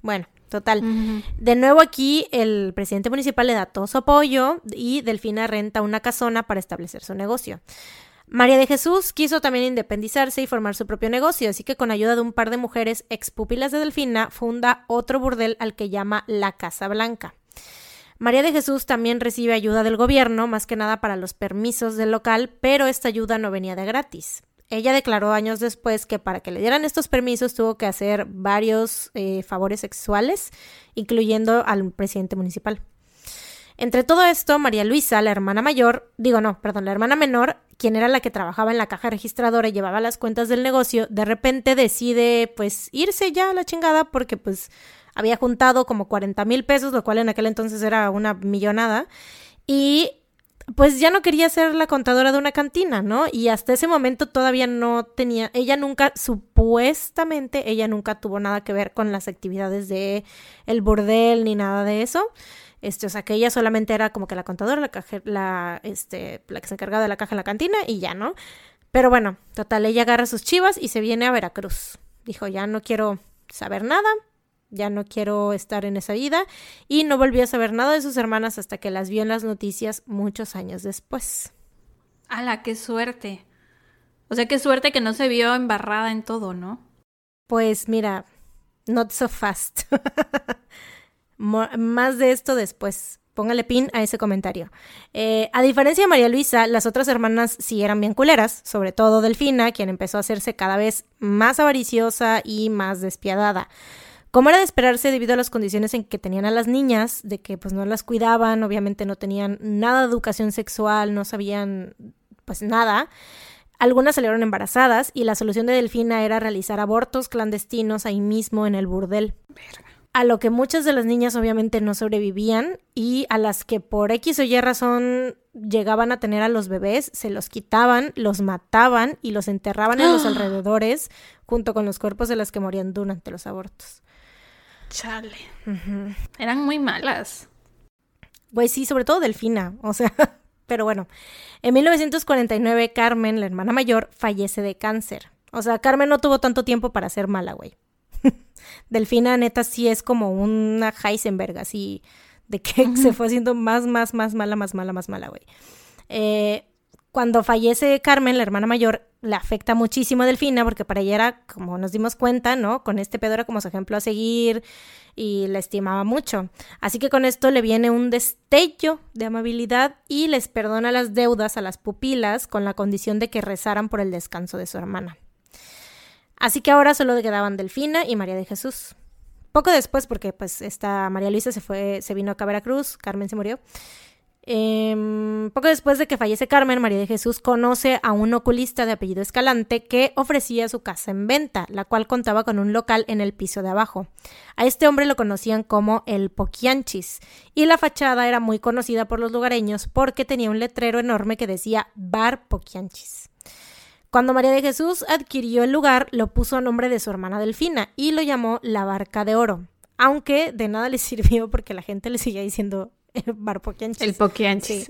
Bueno, total. De nuevo aquí, el presidente municipal le da todo su apoyo y Delfina renta una casona para establecer su negocio. María de Jesús quiso también independizarse y formar su propio negocio, así que con ayuda de un par de mujeres expupilas de Delfina, funda otro burdel al que llama La Casa Blanca. María de Jesús también recibe ayuda del gobierno, más que nada para los permisos del local, pero esta ayuda no venía de gratis. ella declaró años después que para que le dieran estos permisos tuvo que hacer varios eh, favores sexuales, incluyendo al presidente municipal. Entre todo esto, María Luisa, la hermana mayor, digo no, perdón, la hermana menor, quien era la que trabajaba en la caja registradora y llevaba las cuentas del negocio, de repente decide pues irse ya a la chingada porque pues había juntado como 40 mil pesos, lo cual en aquel entonces era una millonada, y pues ya no quería ser la contadora de una cantina, ¿no? Y hasta ese momento todavía no tenía, ella nunca, supuestamente, ella nunca tuvo nada que ver con las actividades de el burdel ni nada de eso. Este, o sea, que ella solamente era como que la contadora, la, la, este, la que se encargaba de la caja en la cantina y ya, ¿no? Pero bueno, total, ella agarra sus chivas y se viene a Veracruz. Dijo, ya no quiero saber nada, ya no quiero estar en esa vida y no volvió a saber nada de sus hermanas hasta que las vio en las noticias muchos años después. ¡Hala, qué suerte! O sea, qué suerte que no se vio embarrada en todo, ¿no? Pues mira, not so fast. Más de esto después. Póngale pin a ese comentario. Eh, a diferencia de María Luisa, las otras hermanas sí eran bien culeras, sobre todo Delfina, quien empezó a hacerse cada vez más avariciosa y más despiadada. Como era de esperarse debido a las condiciones en que tenían a las niñas, de que pues no las cuidaban, obviamente no tenían nada de educación sexual, no sabían pues nada. Algunas salieron embarazadas y la solución de Delfina era realizar abortos clandestinos ahí mismo en el burdel. Verga a lo que muchas de las niñas obviamente no sobrevivían y a las que por X o Y razón llegaban a tener a los bebés, se los quitaban, los mataban y los enterraban en los alrededores junto con los cuerpos de las que morían durante los abortos. Chale. Eran muy malas. Güey, sí, sobre todo Delfina, o sea, pero bueno. En 1949 Carmen, la hermana mayor, fallece de cáncer. O sea, Carmen no tuvo tanto tiempo para ser mala, güey. Delfina, neta, sí es como una Heisenberg, así, de que se fue haciendo más, más, más mala, más mala, más mala, güey. Eh, cuando fallece Carmen, la hermana mayor, le afecta muchísimo a Delfina porque para ella era, como nos dimos cuenta, ¿no? Con este pedo era como su ejemplo a seguir y la estimaba mucho. Así que con esto le viene un destello de amabilidad y les perdona las deudas a las pupilas con la condición de que rezaran por el descanso de su hermana. Así que ahora solo quedaban Delfina y María de Jesús. Poco después, porque pues esta María Luisa se fue, se vino acá a Veracruz, Carmen se murió. Em, poco después de que fallece Carmen, María de Jesús conoce a un oculista de apellido Escalante que ofrecía su casa en venta, la cual contaba con un local en el piso de abajo. A este hombre lo conocían como el Poquianchis, y la fachada era muy conocida por los lugareños porque tenía un letrero enorme que decía Bar Poquianchis. Cuando María de Jesús adquirió el lugar, lo puso a nombre de su hermana Delfina y lo llamó la Barca de Oro, aunque de nada le sirvió porque la gente le seguía diciendo el bar Poquianchis. El Poquianchis.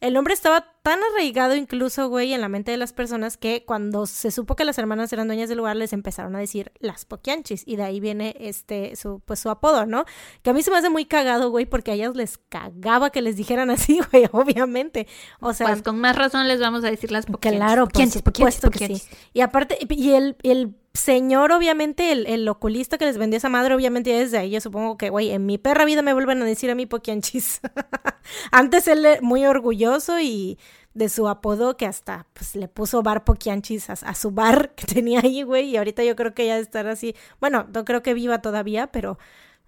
El nombre estaba tan arraigado incluso, güey, en la mente de las personas que cuando se supo que las hermanas eran dueñas del lugar les empezaron a decir las Poquianchis y de ahí viene este su pues su apodo, ¿no? Que a mí se me hace muy cagado, güey, porque a ellas les cagaba que les dijeran así, güey, obviamente. O sea, pues con más razón les vamos a decir las Poquianchis. Claro, por supuesto que sí. Y aparte y el el señor, obviamente, el, el, oculista que les vendió esa madre, obviamente desde ahí yo supongo que, güey, en mi perra vida me vuelven a decir a mí poquianchis. Antes él muy orgulloso y de su apodo que hasta pues le puso bar poquianchis a, su bar que tenía ahí, güey, y ahorita yo creo que ya de estar así, bueno, no creo que viva todavía, pero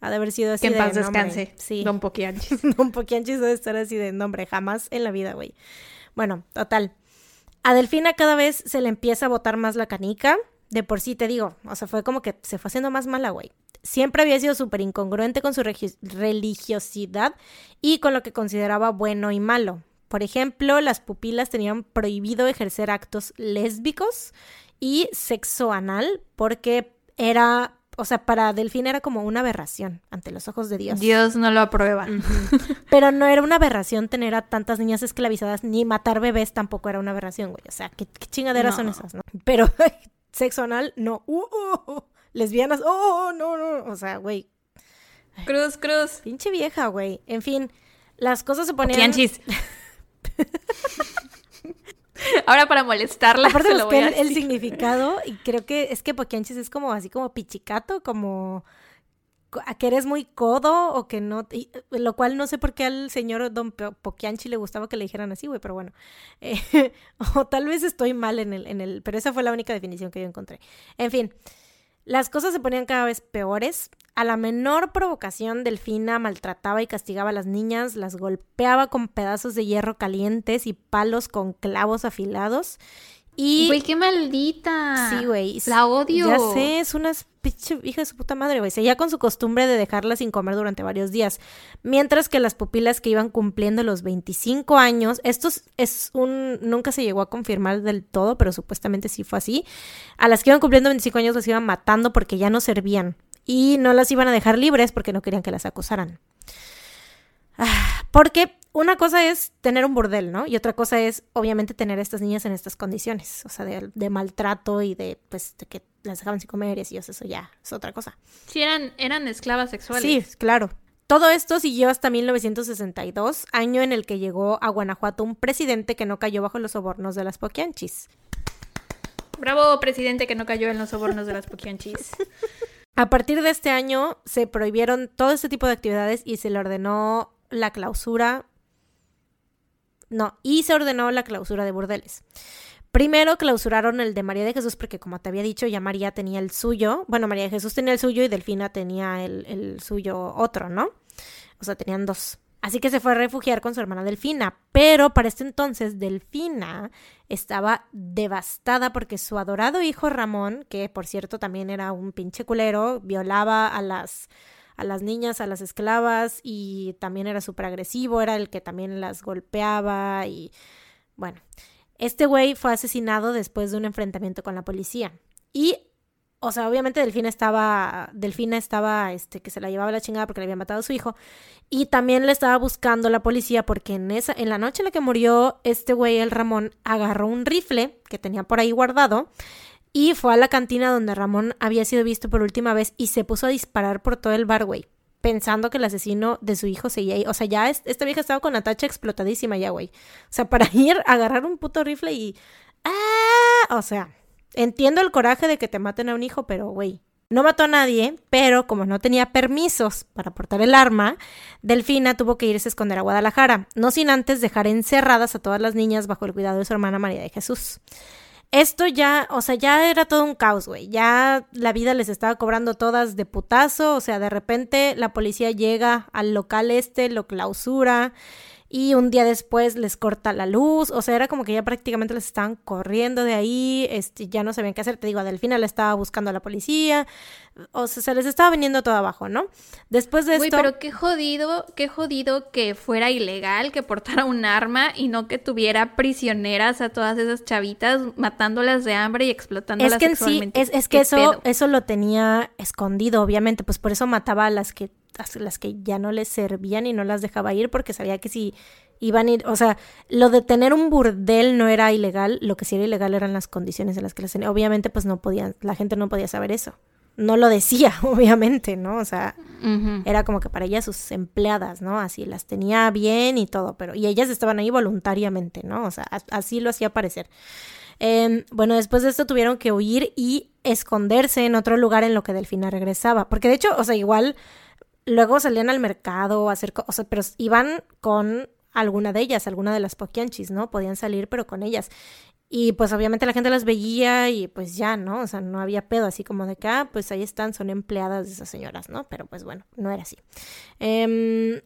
ha de haber sido así que en paz descanse, sí. Don Poquianchis. Don Poquianchis debe estar así de nombre, jamás en la vida, güey. Bueno, total. A Delfina cada vez se le empieza a botar más la canica, de por sí te digo, o sea, fue como que se fue haciendo más mala, güey. Siempre había sido súper incongruente con su religiosidad y con lo que consideraba bueno y malo. Por ejemplo, las pupilas tenían prohibido ejercer actos lésbicos y sexo anal porque era, o sea, para Delfín era como una aberración ante los ojos de Dios. Dios no lo aprueba. Pero no era una aberración tener a tantas niñas esclavizadas, ni matar bebés tampoco era una aberración, güey. O sea, qué, chingaderas son esas, ¿no? Pero sexo anal, no. Uh, uh, uh, lesbianas, oh, no, no. O sea, güey. Cruz, cruz. Pinche vieja, güey. En fin, las cosas se ponían... Ahora para molestarla. Aparte el, significado, y creo que es que Poquianchis es como así como pichicato, como que eres muy codo o que no, lo cual no sé por qué al señor Don Poquianchi le gustaba que le dijeran así, güey, pero bueno, eh, o tal vez estoy mal en el, en el, pero esa fue la única definición que yo encontré. En fin, las cosas se ponían cada vez peores. A la menor provocación, Delfina maltrataba y castigaba a las niñas, las golpeaba con pedazos de hierro calientes y palos con clavos afilados y... Güey, qué maldita. Sí, güey. La odio. Ya sé, es una pinche hija de su puta madre, güey. Seguía con su costumbre de dejarla sin comer durante varios días. Mientras que las pupilas que iban cumpliendo los 25 años, esto es un... Nunca se llegó a confirmar del todo, pero supuestamente sí fue así. A las que iban cumpliendo 25 años las iban matando porque ya no servían. Y no las iban a dejar libres porque no querían que las acusaran. Ah, porque una cosa es tener un burdel, ¿no? Y otra cosa es, obviamente, tener a estas niñas en estas condiciones, o sea, de, maltrato y de, pues, de que las dejaban sin comer y así, eso ya es otra cosa. Sí, eran, eran esclavas sexuales. Sí, claro. Todo esto siguió hasta 1962, año en el que llegó a Guanajuato un presidente que no cayó bajo los sobornos de las poquianchis. Bravo, presidente que no cayó en los sobornos de las poquianchis. a partir de este año se prohibieron todo este tipo de actividades y se le ordenó la clausura no, y se ordenó la clausura de burdeles. Primero clausuraron el de María de Jesús porque como te había dicho ya María tenía el suyo, bueno María de Jesús tenía el suyo y Delfina tenía el, suyo otro, ¿no? O sea, tenían dos. Así que se fue a refugiar con su hermana Delfina. Pero para este entonces Delfina estaba devastada porque su adorado hijo Ramón, que por cierto también era un pinche culero, violaba a las a las niñas, a las esclavas y también era súper agresivo, era el que también las golpeaba y bueno, este güey fue asesinado después de un enfrentamiento con la policía y o sea, obviamente Delfina estaba, Delfina estaba, este, que se la llevaba la chingada porque le había matado a su hijo. Y también le estaba buscando la policía porque en esa, en la noche en la que murió, este güey, el Ramón, agarró un rifle que tenía por ahí guardado y fue a la cantina donde Ramón había sido visto por última vez y se puso a disparar por todo el bar, güey. Pensando que el asesino de su hijo seguía ahí. O sea, ya esta vieja estaba con la tacha explotadísima ya, güey. O sea, para ir a agarrar un puto rifle y... ¡Ah! O sea, entiendo el coraje de que te maten a un hijo, pero, güey, no mató a nadie, pero como no tenía permisos para portar el arma, Delfina tuvo que irse a esconder a Guadalajara, no sin antes dejar encerradas a todas las niñas bajo el cuidado de su hermana María de Jesús. Esto ya, o sea, ya era todo un caos, güey. Ya la vida les estaba cobrando todas de putazo. O sea, de repente la policía llega al local este, lo clausura y un día después les corta la luz, o sea, era como que ya prácticamente les estaban corriendo de ahí, este, ya no sabían qué hacer, te digo, a Delfina le estaba buscando a la policía, o sea, se les estaba viniendo todo abajo, ¿no? Después de esto... pero qué jodido, qué jodido que fuera ilegal que portara un arma y no que tuviera prisioneras a todas esas chavitas matándolas de hambre y explotándolas es que sexualmente. Sí, es, que eso, eso lo tenía escondido, obviamente, pues por eso mataba a las que las que ya no les servían y no las dejaba ir porque sabía que si iban a ir, o sea, lo de tener un burdel no era ilegal, lo que sí era ilegal eran las condiciones en las que las tenían. Obviamente, pues no podían, la gente no podía saber eso. No lo decía, obviamente, ¿no? O sea, era como que para ellas sus empleadas, ¿no? Así las tenía bien y todo, pero y ellas estaban ahí voluntariamente, ¿no? O sea, así lo hacía parecer. Em, bueno, después de esto tuvieron que huir y esconderse en otro lugar en lo que Delfina regresaba, porque de hecho, o sea, igual luego salían al mercado a hacer cosas, pero iban con alguna de ellas, alguna de las poquianchis, ¿no? Podían salir, pero con ellas. Y pues obviamente la gente las veía y pues ya, ¿no? O sea, no había pedo así como de que, ah, pues ahí están, son empleadas de esas señoras, ¿no? Pero pues bueno, no era así. Eh,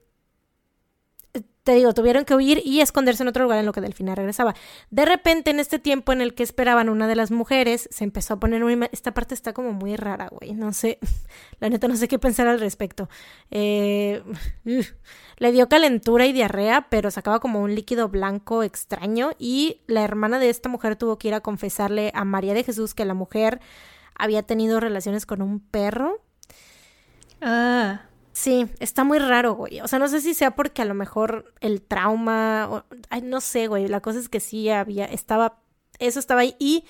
te digo, tuvieron que huir y esconderse en otro lugar en lo que Delfina regresaba. De repente, en este tiempo en el que esperaban una de las mujeres, se empezó a poner muy... Esta parte está como muy rara, güey. No sé, la neta no sé qué pensar al respecto. Eh, le dio calentura y diarrea, pero sacaba como un líquido blanco extraño y la hermana de esta mujer tuvo que ir a confesarle a María de Jesús que la mujer había tenido relaciones con un perro. Ah. Sí, está muy raro, güey. O sea, no sé si sea porque a lo mejor el trauma, o, ay, no sé, güey. La cosa es que sí había, estaba, eso estaba ahí. Y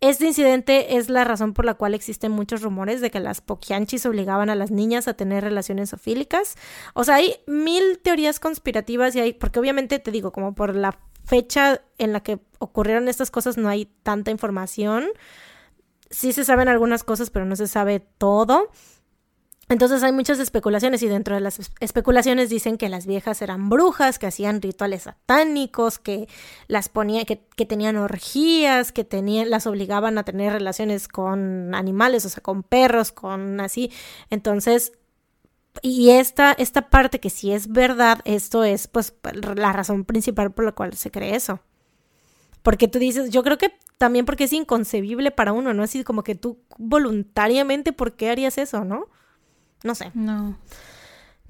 este incidente es la razón por la cual existen muchos rumores de que las poquianchis obligaban a las niñas a tener relaciones ofílicas. O sea, hay mil teorías conspirativas y hay, porque obviamente te digo, como por la fecha en la que ocurrieron estas cosas no hay tanta información. Sí se saben algunas cosas, pero no se sabe todo. Entonces hay muchas especulaciones y dentro de las especulaciones dicen que las viejas eran brujas, que hacían rituales satánicos, que las ponía, que, que, tenían orgías, que tenían, las obligaban a tener relaciones con animales, o sea, con perros, con así. Entonces, y esta, esta parte que sí es verdad, esto es pues la razón principal por la cual se cree eso. Porque tú dices, yo creo que también porque es inconcebible para uno, ¿no? Así como que tú voluntariamente, ¿por qué harías eso, no? No sé. No.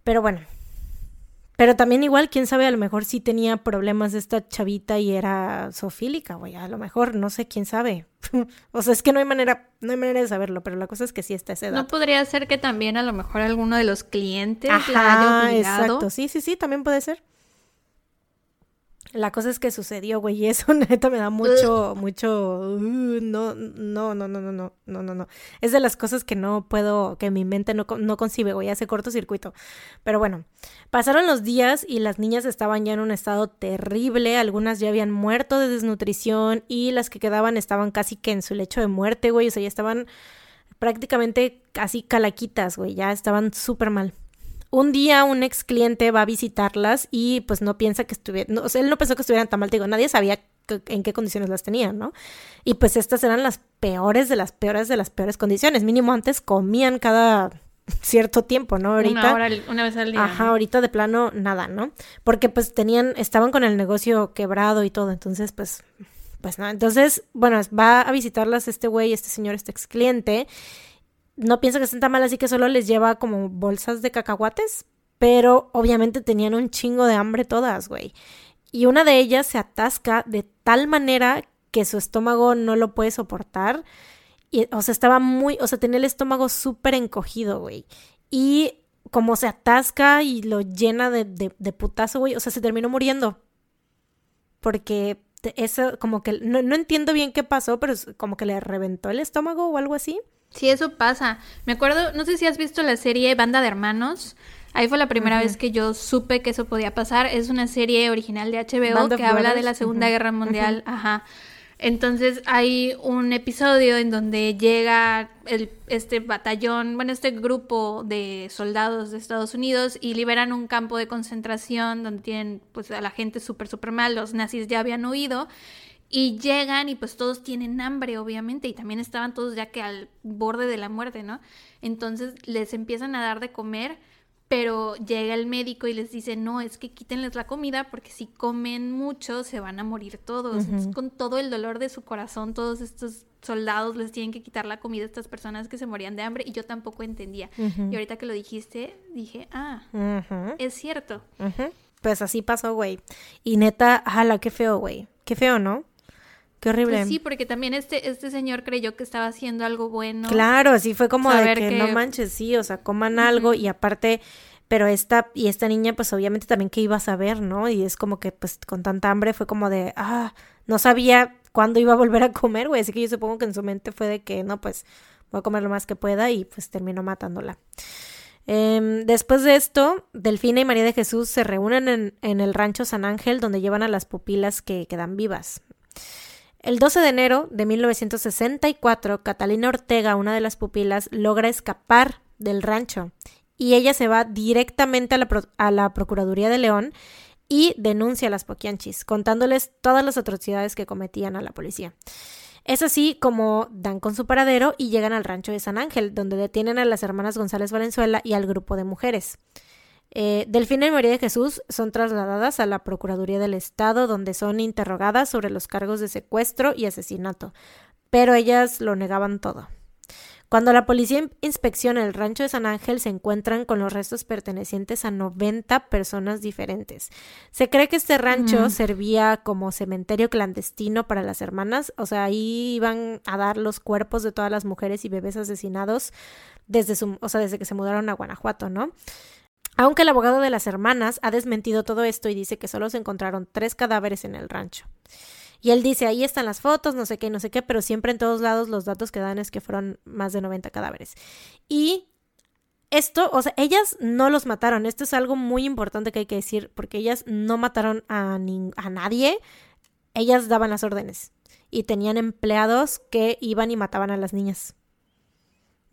Pero bueno. Pero también igual, quién sabe, a lo mejor sí tenía problemas de esta chavita y era zoofílica, güey. A lo mejor, no sé, quién sabe. o sea, es que no hay manera, no hay manera de saberlo, pero la cosa es que sí está esa edad. No podría ser que también a lo mejor alguno de los clientes Ajá, la haya obligado. Exacto, sí, sí, sí, también puede ser. La cosa es que sucedió, güey, y eso neta me da mucho, mucho, uh, no, no, no, no, no, no, no, no, no. Es de las cosas que no puedo, que mi mente no, no concibe, güey, hace cortocircuito. Pero bueno, pasaron los días y las niñas estaban ya en un estado terrible, algunas ya habían muerto de desnutrición y las que quedaban estaban casi que en su lecho de muerte, güey, o sea, ya estaban prácticamente casi calaquitas, güey, ya estaban súper mal. Un día un ex cliente va a visitarlas y pues no piensa que estuvieran, no, o sea, él no pensó que estuvieran tan mal, digo, nadie sabía en qué condiciones las tenían, ¿no? Y pues estas eran las peores de las peores de las peores condiciones, mínimo antes comían cada cierto tiempo, ¿no? Ahorita. Una, hora, una vez al día. Ajá, ahorita de plano nada, ¿no? Porque pues tenían, estaban con el negocio quebrado y todo, entonces pues, pues no. Entonces, bueno, va a visitarlas este güey, este señor, este ex cliente no piensa que estén tan mal, así que solo les lleva como bolsas de cacahuates, pero obviamente tenían un chingo de hambre todas, güey. Y una de ellas se atasca de tal manera que su estómago no lo puede soportar. Y, o sea, estaba muy, o sea, tenía el estómago súper encogido, güey. Y como se atasca y lo llena de, de, de putazo, güey, o sea, se terminó muriendo. Porque eso, como que, no, no entiendo bien qué pasó, pero como que le reventó el estómago o algo así. Sí, eso pasa. Me acuerdo, no sé si has visto la serie Banda de Hermanos. Ahí fue la primera uh -huh. vez que yo supe que eso podía pasar. Es una serie original de HBO que habla de la Segunda uh -huh. Guerra Mundial. Uh -huh. Ajá. Entonces hay un episodio en donde llega el, este batallón, bueno, este grupo de soldados de Estados Unidos y liberan un campo de concentración donde tienen pues a la gente súper, súper mal. Los nazis ya habían huido y llegan y pues todos tienen hambre, obviamente, y también estaban todos ya que al borde de la muerte, ¿no? Entonces les empiezan a dar de comer, pero llega el médico y les dice, no, es que quítenles la comida porque si comen mucho se van a morir todos. Uh -huh. Entonces, con todo el dolor de su corazón, todos estos soldados les tienen que quitar la comida a estas personas que se morían de hambre y yo tampoco entendía. Uh -huh. Y ahorita que lo dijiste, dije, ah, uh -huh. es cierto. Pues así pasó, güey. Y neta, jala, qué feo, güey. Qué feo, ¿no? Qué horrible. Pues sí, porque también este, este señor creyó que estaba haciendo algo bueno. Claro, así fue como Saber de que, que, no manches, sí, o sea, coman uh -huh. algo y aparte, pero esta, y esta niña, pues obviamente también que iba a saber, ¿no? Y es como que, pues, con tanta hambre fue como de, ah, no sabía cuándo iba a volver a comer, güey. Así que yo supongo que en su mente fue de que, no, pues, voy a comer lo más que pueda y pues terminó matándola. Eh, después de esto, Delfina y María de Jesús se reúnen en, en el rancho San Ángel, donde llevan a las pupilas que quedan vivas. El 12 de enero de 1964, Catalina Ortega, una de las pupilas, logra escapar del rancho y ella se va directamente a la, Pro a la Procuraduría de León y denuncia a las Poquianchis, contándoles todas las atrocidades que cometían a la policía. Es así como dan con su paradero y llegan al rancho de San Ángel, donde detienen a las hermanas González Valenzuela y al grupo de mujeres. Eh, Delfina y María de Jesús son trasladadas a la Procuraduría del Estado, donde son interrogadas sobre los cargos de secuestro y asesinato, pero ellas lo negaban todo. Cuando la policía inspecciona el rancho de San Ángel, se encuentran con los restos pertenecientes a 90 personas diferentes. Se cree que este rancho mm. servía como cementerio clandestino para las hermanas, o sea, ahí iban a dar los cuerpos de todas las mujeres y bebés asesinados desde su, o sea, desde que se mudaron a Guanajuato, ¿no? Aunque el abogado de las hermanas ha desmentido todo esto y dice que solo se encontraron tres cadáveres en el rancho. Y él dice, ahí están las fotos, no sé qué, no sé qué, pero siempre en todos lados los datos que dan es que fueron más de 90 cadáveres. Y esto, o sea, ellas no los mataron. Esto es algo muy importante que hay que decir, porque ellas no mataron a, a nadie. Ellas daban las órdenes y tenían empleados que iban y mataban a las niñas.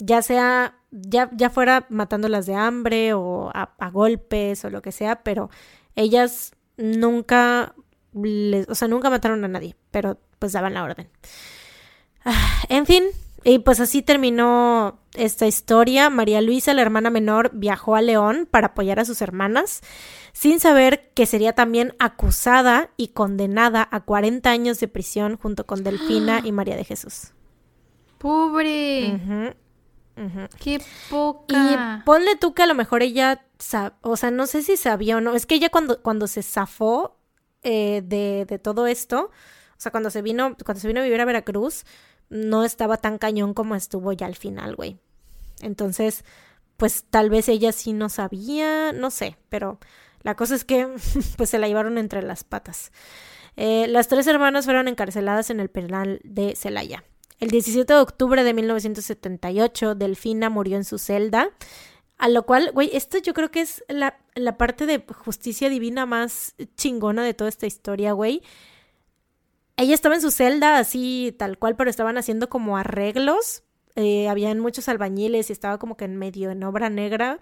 Ya sea, ya, ya fuera matándolas de hambre o a, a golpes o lo que sea, pero ellas nunca, les, o sea, nunca mataron a nadie, pero pues daban la orden. Ah, en fin, y pues así terminó esta historia. María Luisa, la hermana menor, viajó a León para apoyar a sus hermanas, sin saber que sería también acusada y condenada a 40 años de prisión junto con Delfina y María de Jesús. Pobre. Qué Y poca. ponle tú que a lo mejor ella, o sea, no sé si sabía o no, es que ella cuando, cuando se zafó eh, de, de todo esto, o sea, cuando se vino, cuando se vino a vivir a Veracruz, no estaba tan cañón como estuvo ya al final, güey. Entonces, pues tal vez ella sí no sabía, no sé, pero la cosa es que pues se la llevaron entre las patas. Eh, las tres hermanas fueron encarceladas en el penal de Celaya. El 17 de octubre de 1978, Delfina murió en su celda, a lo cual, güey, esto yo creo que es la, la parte de justicia divina más chingona de toda esta historia, güey. Ella estaba en su celda así, tal cual, pero estaban haciendo como arreglos. Eh, habían muchos albañiles y estaba como que en medio en obra negra.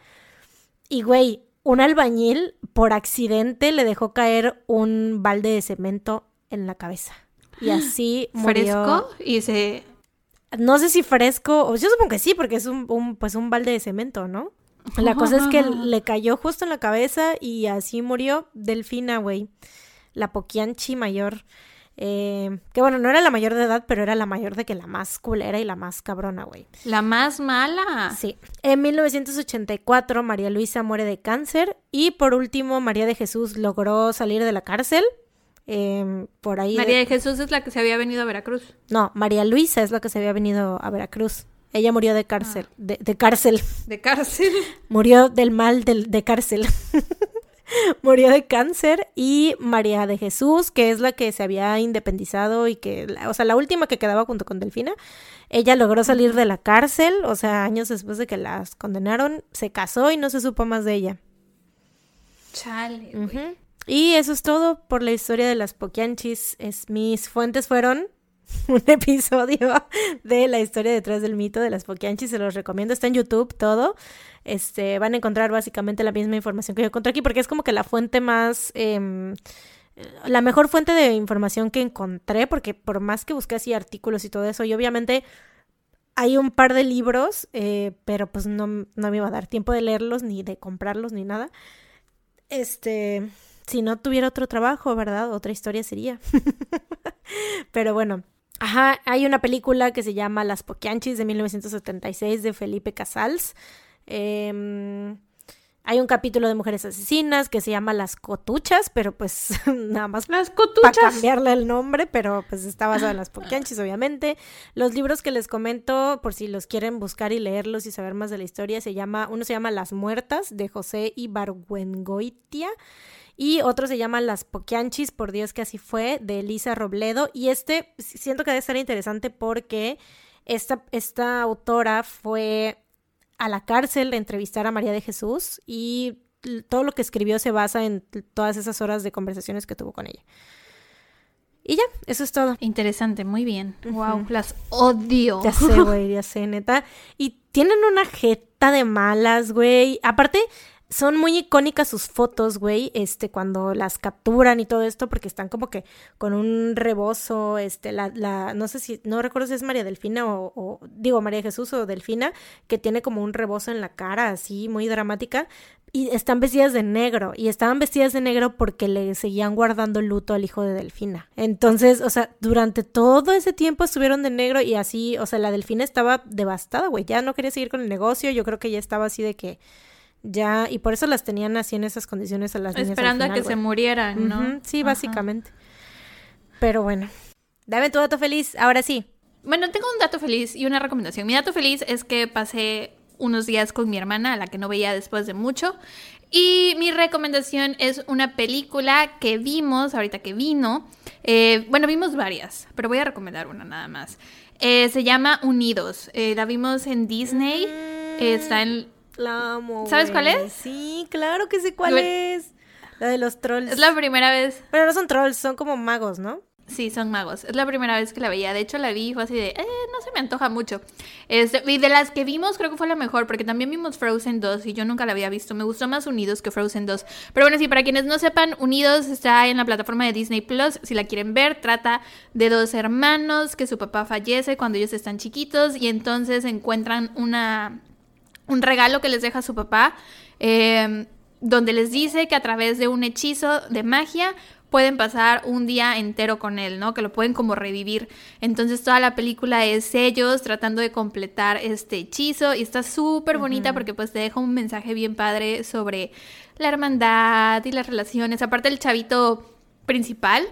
Y, güey, un albañil por accidente le dejó caer un balde de cemento en la cabeza. Y así murió. Fresco y se. No sé si fresco, o yo supongo que sí, porque es un, un, pues un balde de cemento, ¿no? La cosa es que le cayó justo en la cabeza y así murió Delfina, güey. La Poquianchi mayor. Eh, que bueno, no era la mayor de edad, pero era la mayor de que la más culera y la más cabrona, güey. La más mala. Sí. En 1984, María Luisa muere de cáncer. Y por último, María de Jesús logró salir de la cárcel. Eh, por ahí. María de Jesús es la que se había venido a Veracruz. No, María Luisa es la que se había venido a Veracruz. Ella murió de cárcel. De, de cárcel. De cárcel. Murió del mal del, de cárcel. murió de cáncer. Y María de Jesús, que es la que se había independizado y que, o sea, la última que quedaba junto con Delfina, ella logró salir de la cárcel, o sea, años después de que las condenaron, se casó y no se supo más de ella. Chale, güey. Y eso es todo por la historia de las Poquianchis. Es, mis fuentes fueron un episodio de la historia detrás del mito de las Poquianchis. Se los recomiendo. Está en YouTube todo. Este, van a encontrar básicamente la misma información que yo encontré aquí porque es como que la fuente más... em, la mejor fuente de información que encontré, porque por más que busqué así artículos y todo eso, y obviamente hay un par de libros, eh, pero pues no, no me iba a dar tiempo de leerlos, ni de comprarlos, ni nada. Este, si no tuviera otro trabajo, ¿verdad? Otra historia sería. Pero bueno. Ajá, hay una película que se llama Las Poquianchis de 1976 de Felipe Casals. Em, hay un capítulo de Mujeres Asesinas que se llama Las Cotuchas, pero pues nada más Las para cotuchas. cambiarle el nombre, pero pues está basado en las Poquianchis, obviamente. Los libros que les comento, por si los quieren buscar y leerlos y saber más de la historia, se llama, uno se llama Las Muertas, de José Ibargüengoitia, y otro se llama Las Poquianchis, por Dios que así fue, de Elisa Robledo. Y este si- siento que debe estar interesante porque esta, esta autora fue a la cárcel a entrevistar a María de Jesús y todo lo que escribió se basa en todas esas horas de conversaciones que tuvo con ella. Y ya, eso es todo. Interesante, muy bien. Wow, las odio. Ya sé, güey, ya sé, neta. Y tienen una jeta de malas, güey. Aparte, son muy icónicas sus fotos, güey, este, cuando las capturan y todo esto, porque están como que con un rebozo, este, la, la, no sé si, no recuerdo si es María Delfina o, o, digo, María Jesús o Delfina, que tiene como un rebozo en la cara, así, muy dramática, y están vestidas de negro, y estaban vestidas de negro porque le seguían guardando luto al hijo de Delfina. Entonces, o sea, durante todo ese tiempo estuvieron de negro y así, o sea, la Delfina estaba devastada, güey, ya no quería seguir con el negocio, yo creo que ya estaba así de que ya, y por eso las tenían así en esas condiciones a las niñas. al Esperando a que se murieran, ¿no? Sí, Ajá. básicamente. Pero bueno, dame tu dato feliz, ahora sí. Bueno, tengo un dato feliz y una recomendación. Mi dato feliz es que pasé unos días con mi hermana, a la que no veía después de mucho. Y mi recomendación es una película que vimos ahorita que vino. Eh, bueno, vimos varias, pero voy a recomendar una nada más. Eh, se llama Unidos. Eh, la vimos en Disney. Eh, está en... La amo. ¿Sabes cuál es? Sí, claro que sé cuál Güey. es. La de los trolls. Es la primera vez. Pero no son trolls, son como magos, ¿no? Sí, son magos. Es la primera vez que la veía. De hecho, la vi y fue así de, eh, no se me antoja mucho. Este, y de las que vimos, creo que fue la mejor, porque también vimos Frozen 2 y yo nunca la había visto. Me gustó más Unidos que Frozen 2. Pero bueno, sí, para quienes no sepan, Unidos está en la plataforma de Disney Plus. Si la quieren ver, trata de dos hermanos que su papá fallece cuando ellos están chiquitos y entonces encuentran una, un regalo que les deja su papá. Eh, donde les dice que a través de un hechizo de magia pueden pasar un día entero con él, ¿no? Que lo pueden como revivir. Entonces toda la película es ellos tratando de completar este hechizo y está súper bonita porque pues te deja un mensaje bien padre sobre la hermandad y las relaciones. Aparte el chavito principal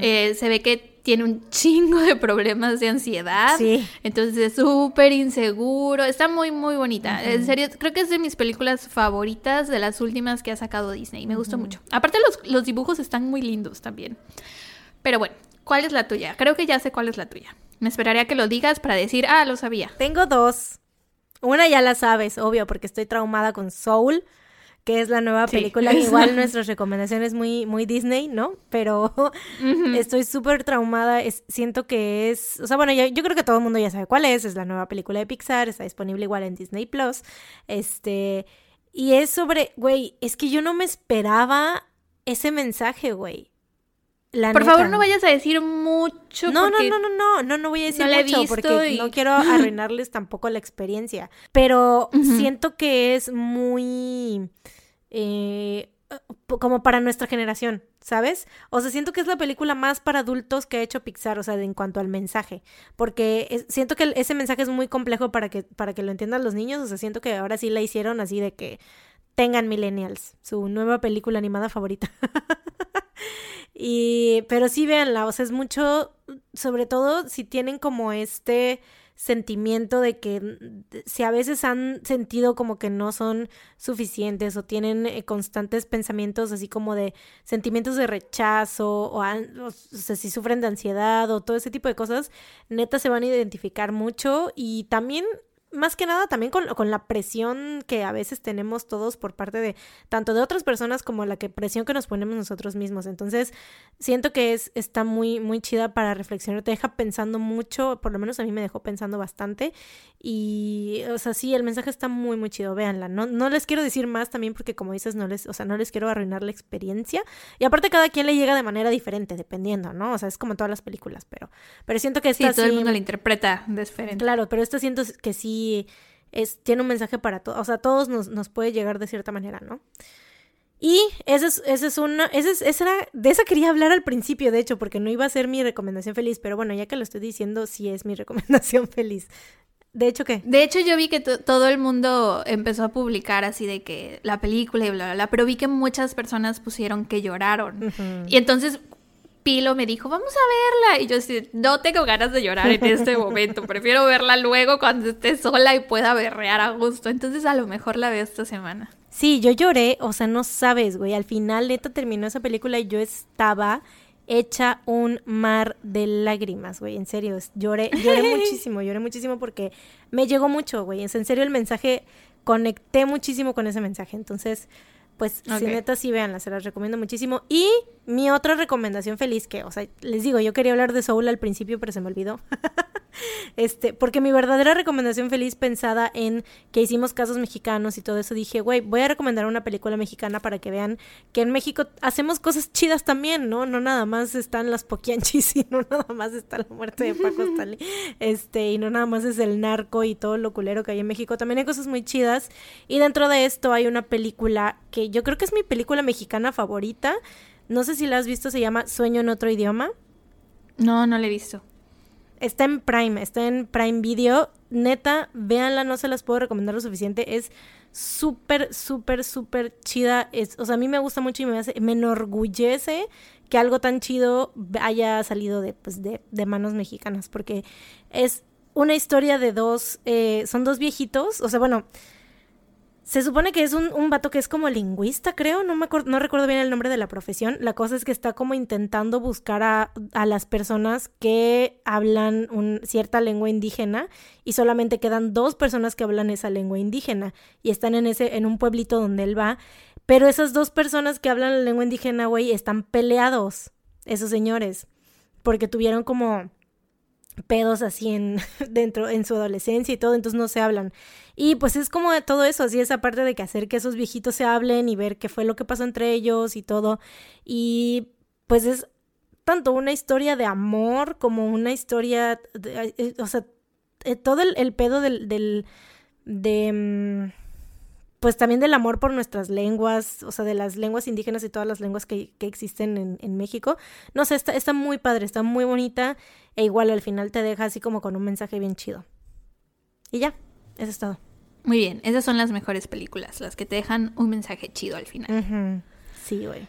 eh, se ve que tiene un chingo de problemas de ansiedad. Sí. Entonces es súper inseguro. Está muy, muy bonita. En serio, creo que es de mis películas favoritas de las últimas que ha sacado Disney. Me gustó mucho. Aparte, los, los dibujos están muy lindos también. Pero bueno, ¿cuál es la tuya? Creo que ya sé cuál es la tuya. Me esperaría a que lo digas para decir, ah, lo sabía. Tengo dos. Una ya la sabes, obvio, porque estoy traumada con Soul que es la nueva película. Igual nuestras recomendaciones muy, muy Disney, ¿no? Pero estoy súper traumada. siento que es. O sea, bueno, yo, yo, creo que todo el mundo ya sabe cuál es. Es la nueva película de Pixar. Está disponible igual en Disney Plus. Este. Y es sobre. Güey, es que yo no me esperaba ese mensaje, güey. Por favor, no vayas a decir mucho. No, no, no, no, no, no, no voy a decir mucho porque no quiero arruinarles tampoco la experiencia. Pero siento que es muy eh, como para nuestra generación, ¿sabes? O sea, siento que es la película más para adultos que ha hecho Pixar, o sea, en cuanto al mensaje, porque siento que ese mensaje es muy complejo para que, para que lo entiendan los niños, o sea, siento que ahora sí la hicieron así de que tengan millennials, su nueva película animada favorita. y, pero sí véanla, o sea, es mucho, sobre todo si tienen como este sentimiento de que si a veces han sentido como que no son suficientes o tienen eh, constantes pensamientos así como de sentimientos de rechazo o, o, sea, si sufren de ansiedad o todo ese tipo de cosas, neta se van a identificar mucho y también más que nada también con, con, la presión que a veces tenemos todos por parte de tanto de otras personas como la que presión que nos ponemos nosotros mismos. Entonces, siento que es, está muy, muy chida para reflexionar, te deja pensando mucho, por lo menos a mí me dejó pensando bastante. Y, o sea, sí, el mensaje está muy, muy chido, véanla. No, no les quiero decir más también porque como dices, no les, o sea, no les quiero arruinar la experiencia. Y aparte cada quien le llega de manera diferente, dependiendo, ¿no? O sea, es como todas las películas, pero, pero siento que esta sí, todo el mundo la interpreta diferente. Claro, pero esta siento que sí es, tiene un mensaje para todos, o sea, a todos nos, nos, puede llegar de cierta manera, ¿no? Y esa es, esa es una, esa, es, esa era, de esa quería hablar al principio, de hecho, porque no iba a ser mi recomendación feliz, pero bueno, ya que lo estoy diciendo, sí es mi recomendación feliz. De hecho, ¿qué? De hecho, yo vi que todo el mundo empezó a publicar así de que la película y bla, bla, bla, pero vi que muchas personas pusieron que lloraron. Y entonces Pilo me dijo, vamos a verla. Y yo decía, no tengo ganas de llorar en este momento. Prefiero verla luego cuando esté sola y pueda berrear a gusto. Entonces a lo mejor la veo esta semana. Sí, yo lloré, o sea, no sabes, güey. Al final, neta, terminó esa película y yo estaba hecha un mar de lágrimas, güey. En serio, lloré, lloré muchísimo, lloré muchísimo porque me llegó mucho, güey. En serio, el mensaje, conecté muchísimo con ese mensaje. Entonces, pues si neta sí véanla, se las recomiendo muchísimo. Y mi otra recomendación feliz, que, o sea, les digo, yo quería hablar de Soul al principio, pero se me olvidó. este, porque mi verdadera recomendación feliz pensada en que hicimos casos mexicanos y todo eso, dije, güey, voy a recomendar una película mexicana para que vean que en México hacemos cosas chidas también, ¿no? No nada más están las poquianchis y no nada más está la muerte de Paco Stanley, este, y no nada más es el narco y todo lo culero que hay en México, también hay cosas muy chidas. Y dentro de esto hay una película que yo creo que es mi película mexicana favorita. No sé si la has visto, se llama Sueño en otro idioma. No, no la he visto. Está en Prime, está en Prime Video. Neta, véanla, no se las puedo recomendar lo suficiente. Es súper, súper, súper chida. Es, o sea, a mí me gusta mucho y me, hace, me enorgullece que algo tan chido haya salido de, pues, de, de manos mexicanas. Porque es una historia de dos, eh, son dos viejitos. O sea, bueno, se supone que es un, un vato que es como lingüista, creo, no me no recuerdo bien el nombre de la profesión. La cosa es que está como intentando buscar a, a las personas que hablan un, cierta lengua indígena y solamente quedan dos personas que hablan esa lengua indígena y están en ese en un pueblito donde él va, pero esas dos personas que hablan la lengua indígena, güey, están peleados, esos señores porque tuvieron como pedos así en dentro en su adolescencia y todo, entonces no se hablan. Y pues es como todo eso, así esa parte de que hacer que esos viejitos se hablen y ver qué fue lo que pasó entre ellos y todo. Y pues es tanto una historia de amor como una historia, de, eh, o sea, eh, todo el, pedo del, del de mm, pues también del amor por nuestras lenguas, o sea, de las lenguas indígenas y todas las lenguas que, que existen en, en, México. No sé, está, está muy padre, está muy bonita e igual al final te deja así como con un mensaje bien chido. Y ya, eso es todo. Muy bien, esas son las mejores películas, las que te dejan un mensaje chido al final. Sí, güey.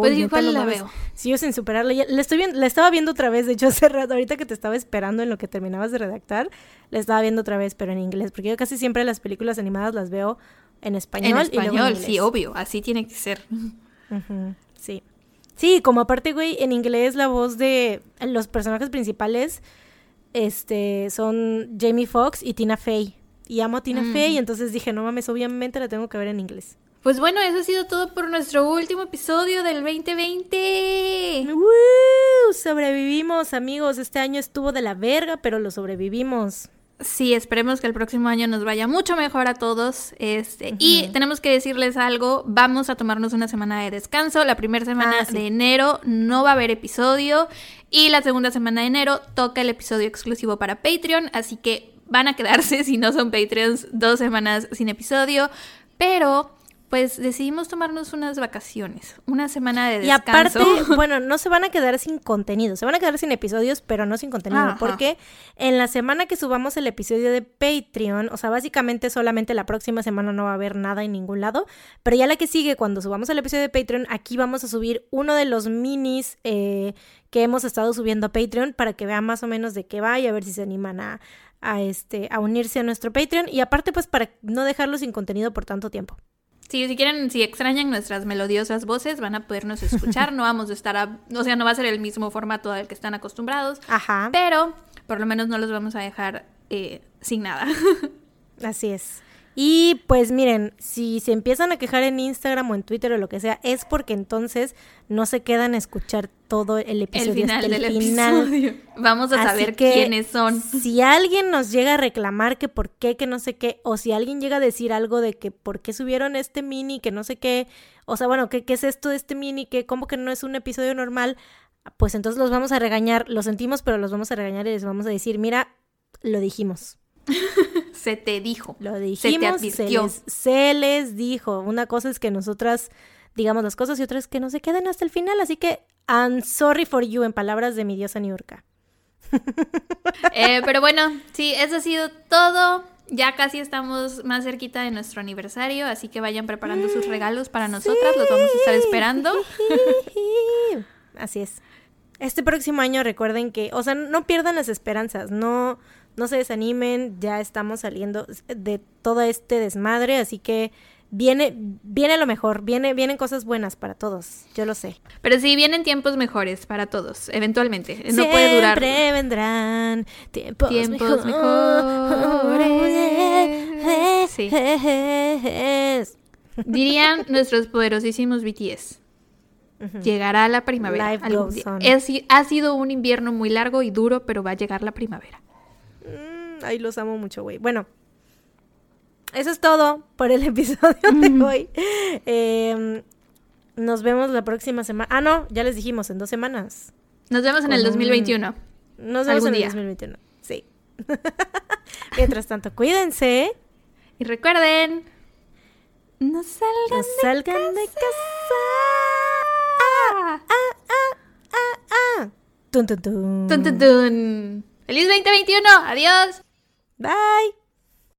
pues igual la veo. Sigo sin superarla. le estoy viendo, la estaba viendo otra vez, de hecho, hace rato, ahorita que te estaba esperando en lo que terminabas de redactar, la estaba viendo otra vez, pero en inglés, porque yo casi siempre las películas animadas las veo en español. En español, sí, obvio, así tiene que ser. sí. Sí, como aparte, güey, en inglés la voz de los personajes principales este, son Jamie Foxx y Tina Fey. Y amo a Tina Fey, entonces dije, no mames, obviamente la tengo que ver en inglés. Pues bueno, eso ha sido todo por nuestro último episodio del 2020. ¡Woo! Sobrevivimos, amigos. Este año estuvo de la verga, pero lo sobrevivimos. Sí, esperemos que el próximo año nos vaya mucho mejor a todos. Este, Y tenemos que decirles algo, vamos a tomarnos una semana de descanso. La primera semana ah, de enero no va a haber episodio y la segunda semana de enero toca el episodio exclusivo para Patreon, así que van a quedarse, si no son Patreons, dos semanas sin episodio. Pero pues decidimos tomarnos unas vacaciones, una semana de descanso. Y aparte, bueno, no se van a quedar sin contenido, se van a quedar sin episodios, pero no sin contenido, porque en la semana que subamos el episodio de Patreon, o sea, básicamente solamente la próxima semana no va a haber nada en ningún lado, pero ya la que sigue, cuando subamos el episodio de Patreon, aquí vamos a subir uno de los minis eh, que hemos estado subiendo a Patreon para que vean más o menos de qué va y a ver si se animan a, a, este, a unirse a nuestro Patreon y aparte pues para no dejarlo sin contenido por tanto tiempo. Sí, si quieren, si extrañan nuestras melodiosas voces, van a podernos escuchar. no vamos a estar, a, o sea, no va a ser el mismo formato al que están acostumbrados. Ajá. Pero por lo menos no los vamos a dejar eh, sin nada. Así es. Y pues miren, si se empiezan a quejar en Instagram o en Twitter o lo que sea, es porque entonces no se quedan a escuchar todo el episodio el final del Episodio. Vamos a saber quiénes son. Si alguien nos llega a reclamar que por qué, que no sé qué, o si alguien llega a decir algo de que por qué subieron este mini, que no sé qué, o sea, bueno, ¿qué, qué es esto de este mini? que ¿Cómo que no es un episodio normal? Pues entonces los vamos a regañar, lo sentimos, pero los vamos a regañar y les vamos a decir, mira, lo dijimos. se te dijo. Lo dijimos, se les, dijo. Una cosa es que nosotras digamos las cosas y otra es que no se queden hasta el final. Así que, I'm sorry for you, en palabras de mi diosa Niurka. Eh, pero bueno, sí, eso ha sido todo. Ya casi estamos más cerquita de nuestro aniversario, así que vayan preparando sus regalos para nosotras, los vamos a estar esperando. Así es. Este próximo año recuerden que, o sea, no pierdan las esperanzas, no, no se desanimen, ya estamos saliendo de todo este desmadre, así que viene, viene lo mejor, viene, vienen cosas buenas para todos, yo lo sé. Pero sí, vienen tiempos mejores para todos, eventualmente. No puede durar. Siempre vendrán tiempos, tiempos mejores. Sí. Dirían nuestros poderosísimos BTS. Llegará la primavera. Algún día. ha sido un invierno muy largo y duro, pero va a llegar la primavera. Ay, los amo mucho, güey. Bueno, eso es todo por el episodio de hoy. Em, nos vemos la próxima semana. Ah, no, ya les dijimos, en dos semanas. Nos vemos en el 2021. Nos vemos en el 2021. Sí. Mientras tanto, cuídense. Y recuerden, no salgan, salgan de casa. Ah, ah, ah, ah, ah. Tun, tun, tun. Tun, tun, tun. ¡Feliz 2021! ¡Adiós! Bye.